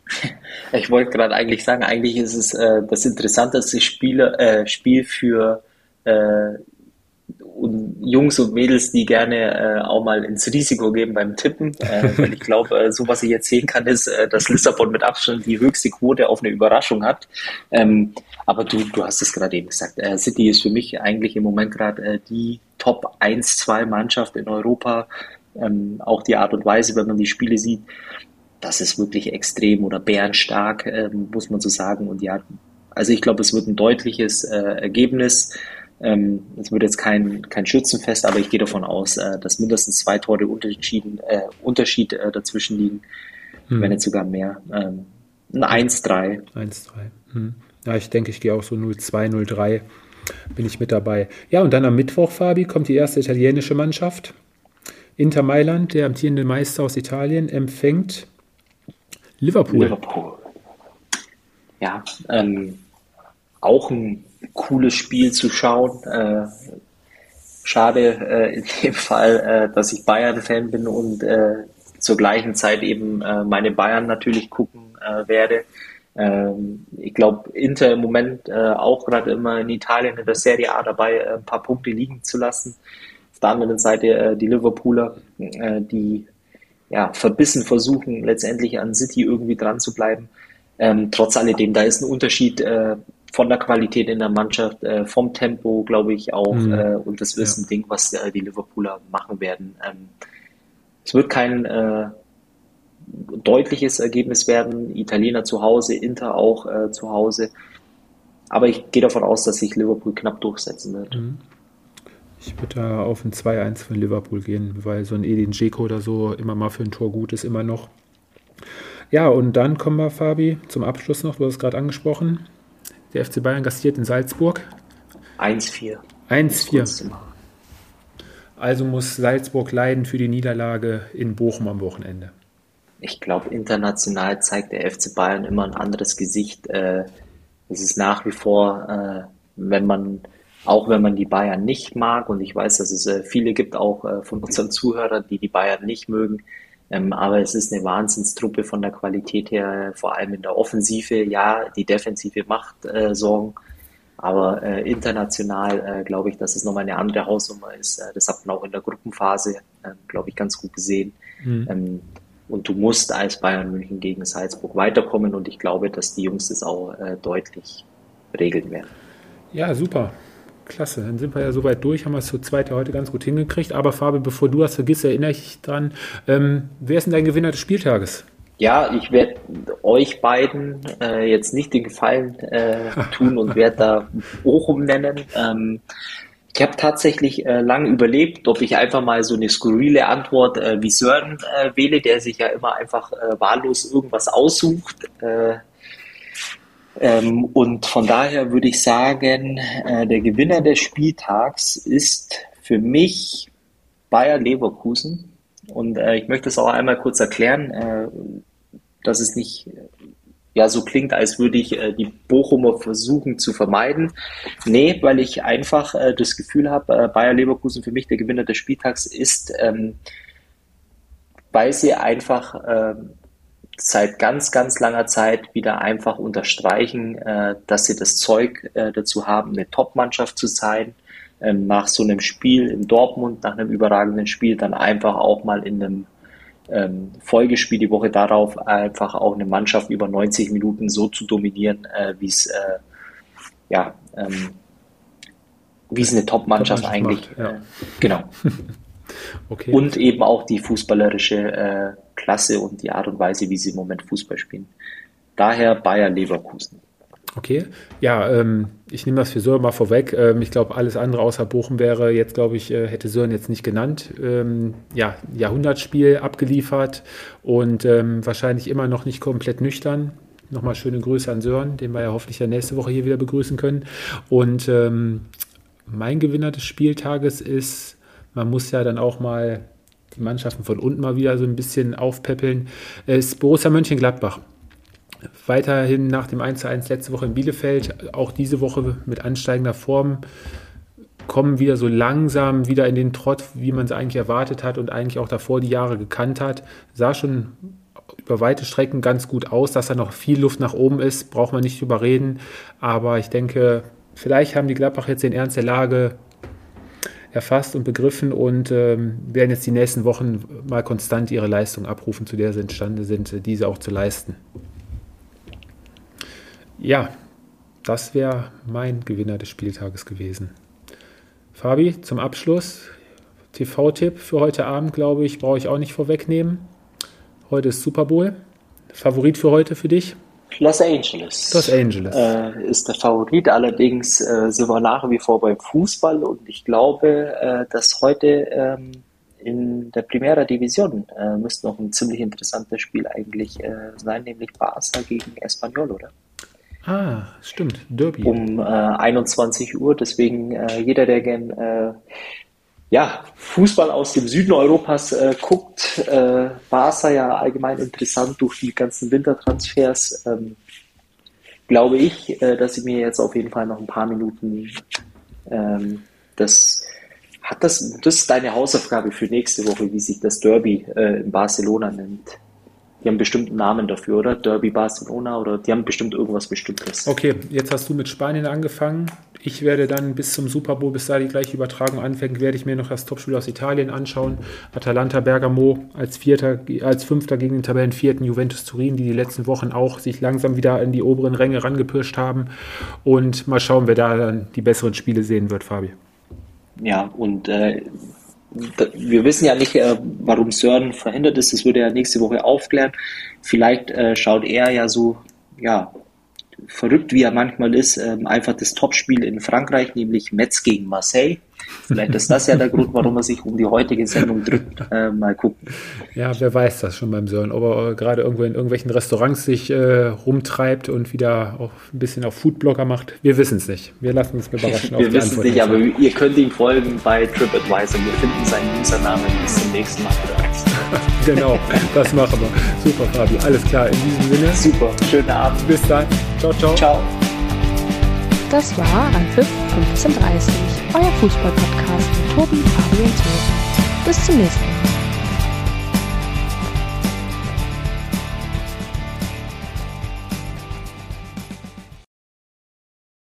Ich wollte gerade eigentlich sagen, eigentlich ist es äh, das interessanteste Spiele, äh, Spiel für äh, Jungs und Mädels, die gerne äh, auch mal ins Risiko geben beim Tippen. Äh, weil ich glaube, äh, so was ich jetzt sehen kann, ist, äh, dass Lissabon mit Abstand die höchste Quote auf eine Überraschung hat. Ähm, aber du, du hast es gerade eben gesagt. Äh, City ist für mich eigentlich im Moment gerade äh, die Top 1-2 Mannschaft in Europa. Ähm, auch die Art und Weise, wenn man die Spiele sieht, das ist wirklich extrem oder bärenstark, äh, muss man so sagen. Und ja, also ich glaube, es wird ein deutliches äh, Ergebnis. Ähm, es wird jetzt kein, kein Schützenfest, aber ich gehe davon aus, äh, dass mindestens zwei Tore Unterschied, äh, Unterschied äh, dazwischen liegen, hm. wenn nicht sogar mehr. Ähm, ein 1-3. 1-3. Hm. Ja, ich denke, ich gehe auch so 0-2, 0-3 bin ich mit dabei. Ja, und dann am Mittwoch, Fabi, kommt die erste italienische Mannschaft. Inter Mailand, der amtierende Meister aus Italien, empfängt Liverpool. Liverpool. Ja, ähm, auch ein cooles Spiel zu schauen. Äh, schade äh, in dem Fall, äh, dass ich Bayern-Fan bin und zur gleichen Zeit eben meine Bayern natürlich gucken werde. Ähm, ich glaube, Inter im Moment auch gerade immer in Italien in der Serie A dabei, ein paar Punkte liegen zu lassen. Auf der anderen Seite die Liverpooler, die ja, verbissen versuchen, letztendlich an City irgendwie dran zu bleiben. Ähm, trotz alledem, da ist ein Unterschied äh, von der Qualität in der Mannschaft, äh, vom Tempo, glaube ich auch. Mhm. Äh, und das ist ja. ein Ding, was äh, die Liverpooler machen werden. Ähm, es wird kein äh, deutliches Ergebnis werden. Italiener zu Hause, Inter auch äh, zu Hause. Aber ich gehe davon aus, dass sich Liverpool knapp durchsetzen wird. Mhm. Ich würde da auf ein 2-1 von Liverpool gehen, weil so ein Edin Dzeko oder so immer mal für ein Tor gut ist, immer noch. Ja, und dann kommen wir, Fabi, zum Abschluss noch, du hast es gerade angesprochen. Der FC Bayern gastiert in Salzburg. 1-4. 1-4. Also muss Salzburg leiden für die Niederlage in Bochum am Wochenende. Ich glaube, international zeigt der FC Bayern immer ein anderes Gesicht. Äh, es ist nach wie vor, äh, wenn man, auch wenn man die Bayern nicht mag, und ich weiß, dass es äh, viele gibt, auch von unseren Zuhörern, die die Bayern nicht mögen, ähm, aber es ist eine Wahnsinnstruppe von der Qualität her, vor allem in der Offensive. Ja, die Defensive macht äh, Sorgen, aber äh, international äh, glaube ich, dass es nochmal eine andere Hausnummer ist. Äh, das hat man auch in der Gruppenphase, äh, glaube ich, ganz gut gesehen. Mhm. Ähm, und du musst als Bayern München gegen Salzburg weiterkommen und ich glaube, dass die Jungs das auch äh, deutlich regeln werden. Ja, super. Klasse, dann sind wir ja soweit durch, haben wir es zu zweit ja heute ganz gut hingekriegt. Aber Fabi, bevor du das vergisst, erinnere ich dich dran. Ähm, wer ist denn dein Gewinner des Spieltages? Ja, ich werde euch beiden äh, jetzt nicht den Gefallen äh, tun und werde da Bochum nennen. Ähm, Ich habe tatsächlich äh, lange überlegt, ob ich einfach mal so eine skurrile Antwort äh, wie Sören äh, wähle, der sich ja immer einfach äh, wahllos irgendwas aussucht. Äh, ähm, und von daher würde ich sagen, äh, der Gewinner des Spieltags ist für mich Bayer Leverkusen. Und äh, ich möchte es auch einmal kurz erklären, äh, dass es nicht ja so klingt, als würde ich äh, die Bochumer versuchen zu vermeiden. Nee, weil ich einfach äh, das Gefühl habe, äh, Bayer Leverkusen für mich der Gewinner des Spieltags ist, ähm, weil sie einfach ähm, seit ganz, ganz langer Zeit wieder einfach unterstreichen, äh, dass sie das Zeug äh, dazu haben, eine Top-Mannschaft zu sein. Ähm, nach so einem Spiel in Dortmund, nach einem überragenden Spiel, dann einfach auch mal in einem ähm, Folgespiel die Woche darauf einfach auch eine Mannschaft über 90 Minuten so zu dominieren, äh, wie es äh, ja ähm, wie es eine Top-Mannschaft Top eigentlich macht, ja. äh, genau okay. und eben auch die fußballerische äh, Klasse und die Art und Weise, wie sie im Moment Fußball spielen. Daher Bayer Leverkusen. Okay, ja, ähm, ich nehme das für Sören mal vorweg. Ähm, ich glaube, alles andere außer Bochum wäre jetzt, glaube ich, äh, hätte Sören jetzt nicht genannt. Ähm, ja, Jahrhundertspiel abgeliefert und ähm, wahrscheinlich immer noch nicht komplett nüchtern. Nochmal schöne Grüße an Sören, den wir ja hoffentlich ja nächste Woche hier wieder begrüßen können. Und ähm, mein Gewinner des Spieltages ist, man muss ja dann auch mal die Mannschaften von unten mal wieder so ein bisschen aufpäppeln, ist Borussia Mönchengladbach. Weiterhin nach dem 1:1 letzte Woche in Bielefeld, auch diese Woche mit ansteigender Form, kommen wieder so langsam wieder in den Trott, wie man es eigentlich erwartet hat und eigentlich auch davor die Jahre gekannt hat. Sah schon über weite Strecken ganz gut aus, dass da noch viel Luft nach oben ist, braucht man nicht drüber reden. Aber ich denke, vielleicht haben die Gladbach jetzt den Ernst der Lage erfasst und begriffen und ähm, werden jetzt die nächsten Wochen mal konstant ihre Leistung abrufen, zu der sie imstande sind, diese auch zu leisten. Ja, das wäre mein Gewinner des Spieltages gewesen. Fabi, zum Abschluss, TV-Tipp für heute Abend, glaube ich, brauche ich auch nicht vorwegnehmen. Heute ist Super Bowl. Favorit für heute für dich? Los Angeles. Los Angeles. Äh, ist der Favorit, allerdings äh, sind wir nach wie vor beim Fußball und ich glaube, äh, dass heute ähm, in der Primera Division äh, müsste noch ein ziemlich interessantes Spiel eigentlich äh, sein, nämlich Barca gegen Espanyol, oder? Ah, stimmt, Derby. Um äh, 21 Uhr, deswegen äh, jeder, der gern äh, ja, Fußball aus dem Süden Europas äh, guckt, äh, Barca ja allgemein interessant durch die ganzen Wintertransfers. Ähm, glaube ich, äh, dass ich mir jetzt auf jeden Fall noch ein paar Minuten ähm, das hat das, das ist deine Hausaufgabe für nächste Woche, wie sich das Derby äh, in Barcelona nennt. Die haben bestimmt einen Namen dafür, oder? Derby Barcelona oder die haben bestimmt irgendwas Bestimmtes. Okay, jetzt hast du mit Spanien angefangen. Ich werde dann bis zum Super Bowl, bis da die gleiche Übertragung anfängt, werde ich mir noch das Topspiel aus Italien anschauen. Atalanta Bergamo als Vierter, als Fünfter gegen den Tabellenvierten Juventus Turin, die die letzten Wochen auch sich langsam wieder in die oberen Ränge rangepirscht haben. Und mal schauen, wer da dann die besseren Spiele sehen wird, Fabi. Ja, und äh, wir wissen ja nicht, äh, warum Sören verhindert ist. Das würde er nächste Woche aufklären. Vielleicht äh, schaut er ja so, ja, verrückt wie er manchmal ist, ähm, einfach das Topspiel in Frankreich, nämlich Metz gegen Marseille. Vielleicht ist das ja der Grund, warum er sich um die heutige Sendung drückt. Äh, mal gucken. Ja, wer weiß das schon beim Sören, ob er gerade irgendwo in irgendwelchen Restaurants sich äh, rumtreibt und wieder auch ein bisschen auf Foodblogger macht. Wir wissen es nicht. Wir lassen uns überraschen. wir wissen es nicht, aber ihr könnt ihm folgen bei TripAdvisor. Wir finden seinen Username bis zum nächsten Mal. Genau, das machen wir. Super, Fabi. Alles klar. In diesem Sinne. Super. Schönen Abend. Bis dann. Ciao, ciao. Ciao. Das war Anpfiff 1530, euer Fußball-Podcast mit Tobi, Fabi und Sören. Bis zum nächsten Mal.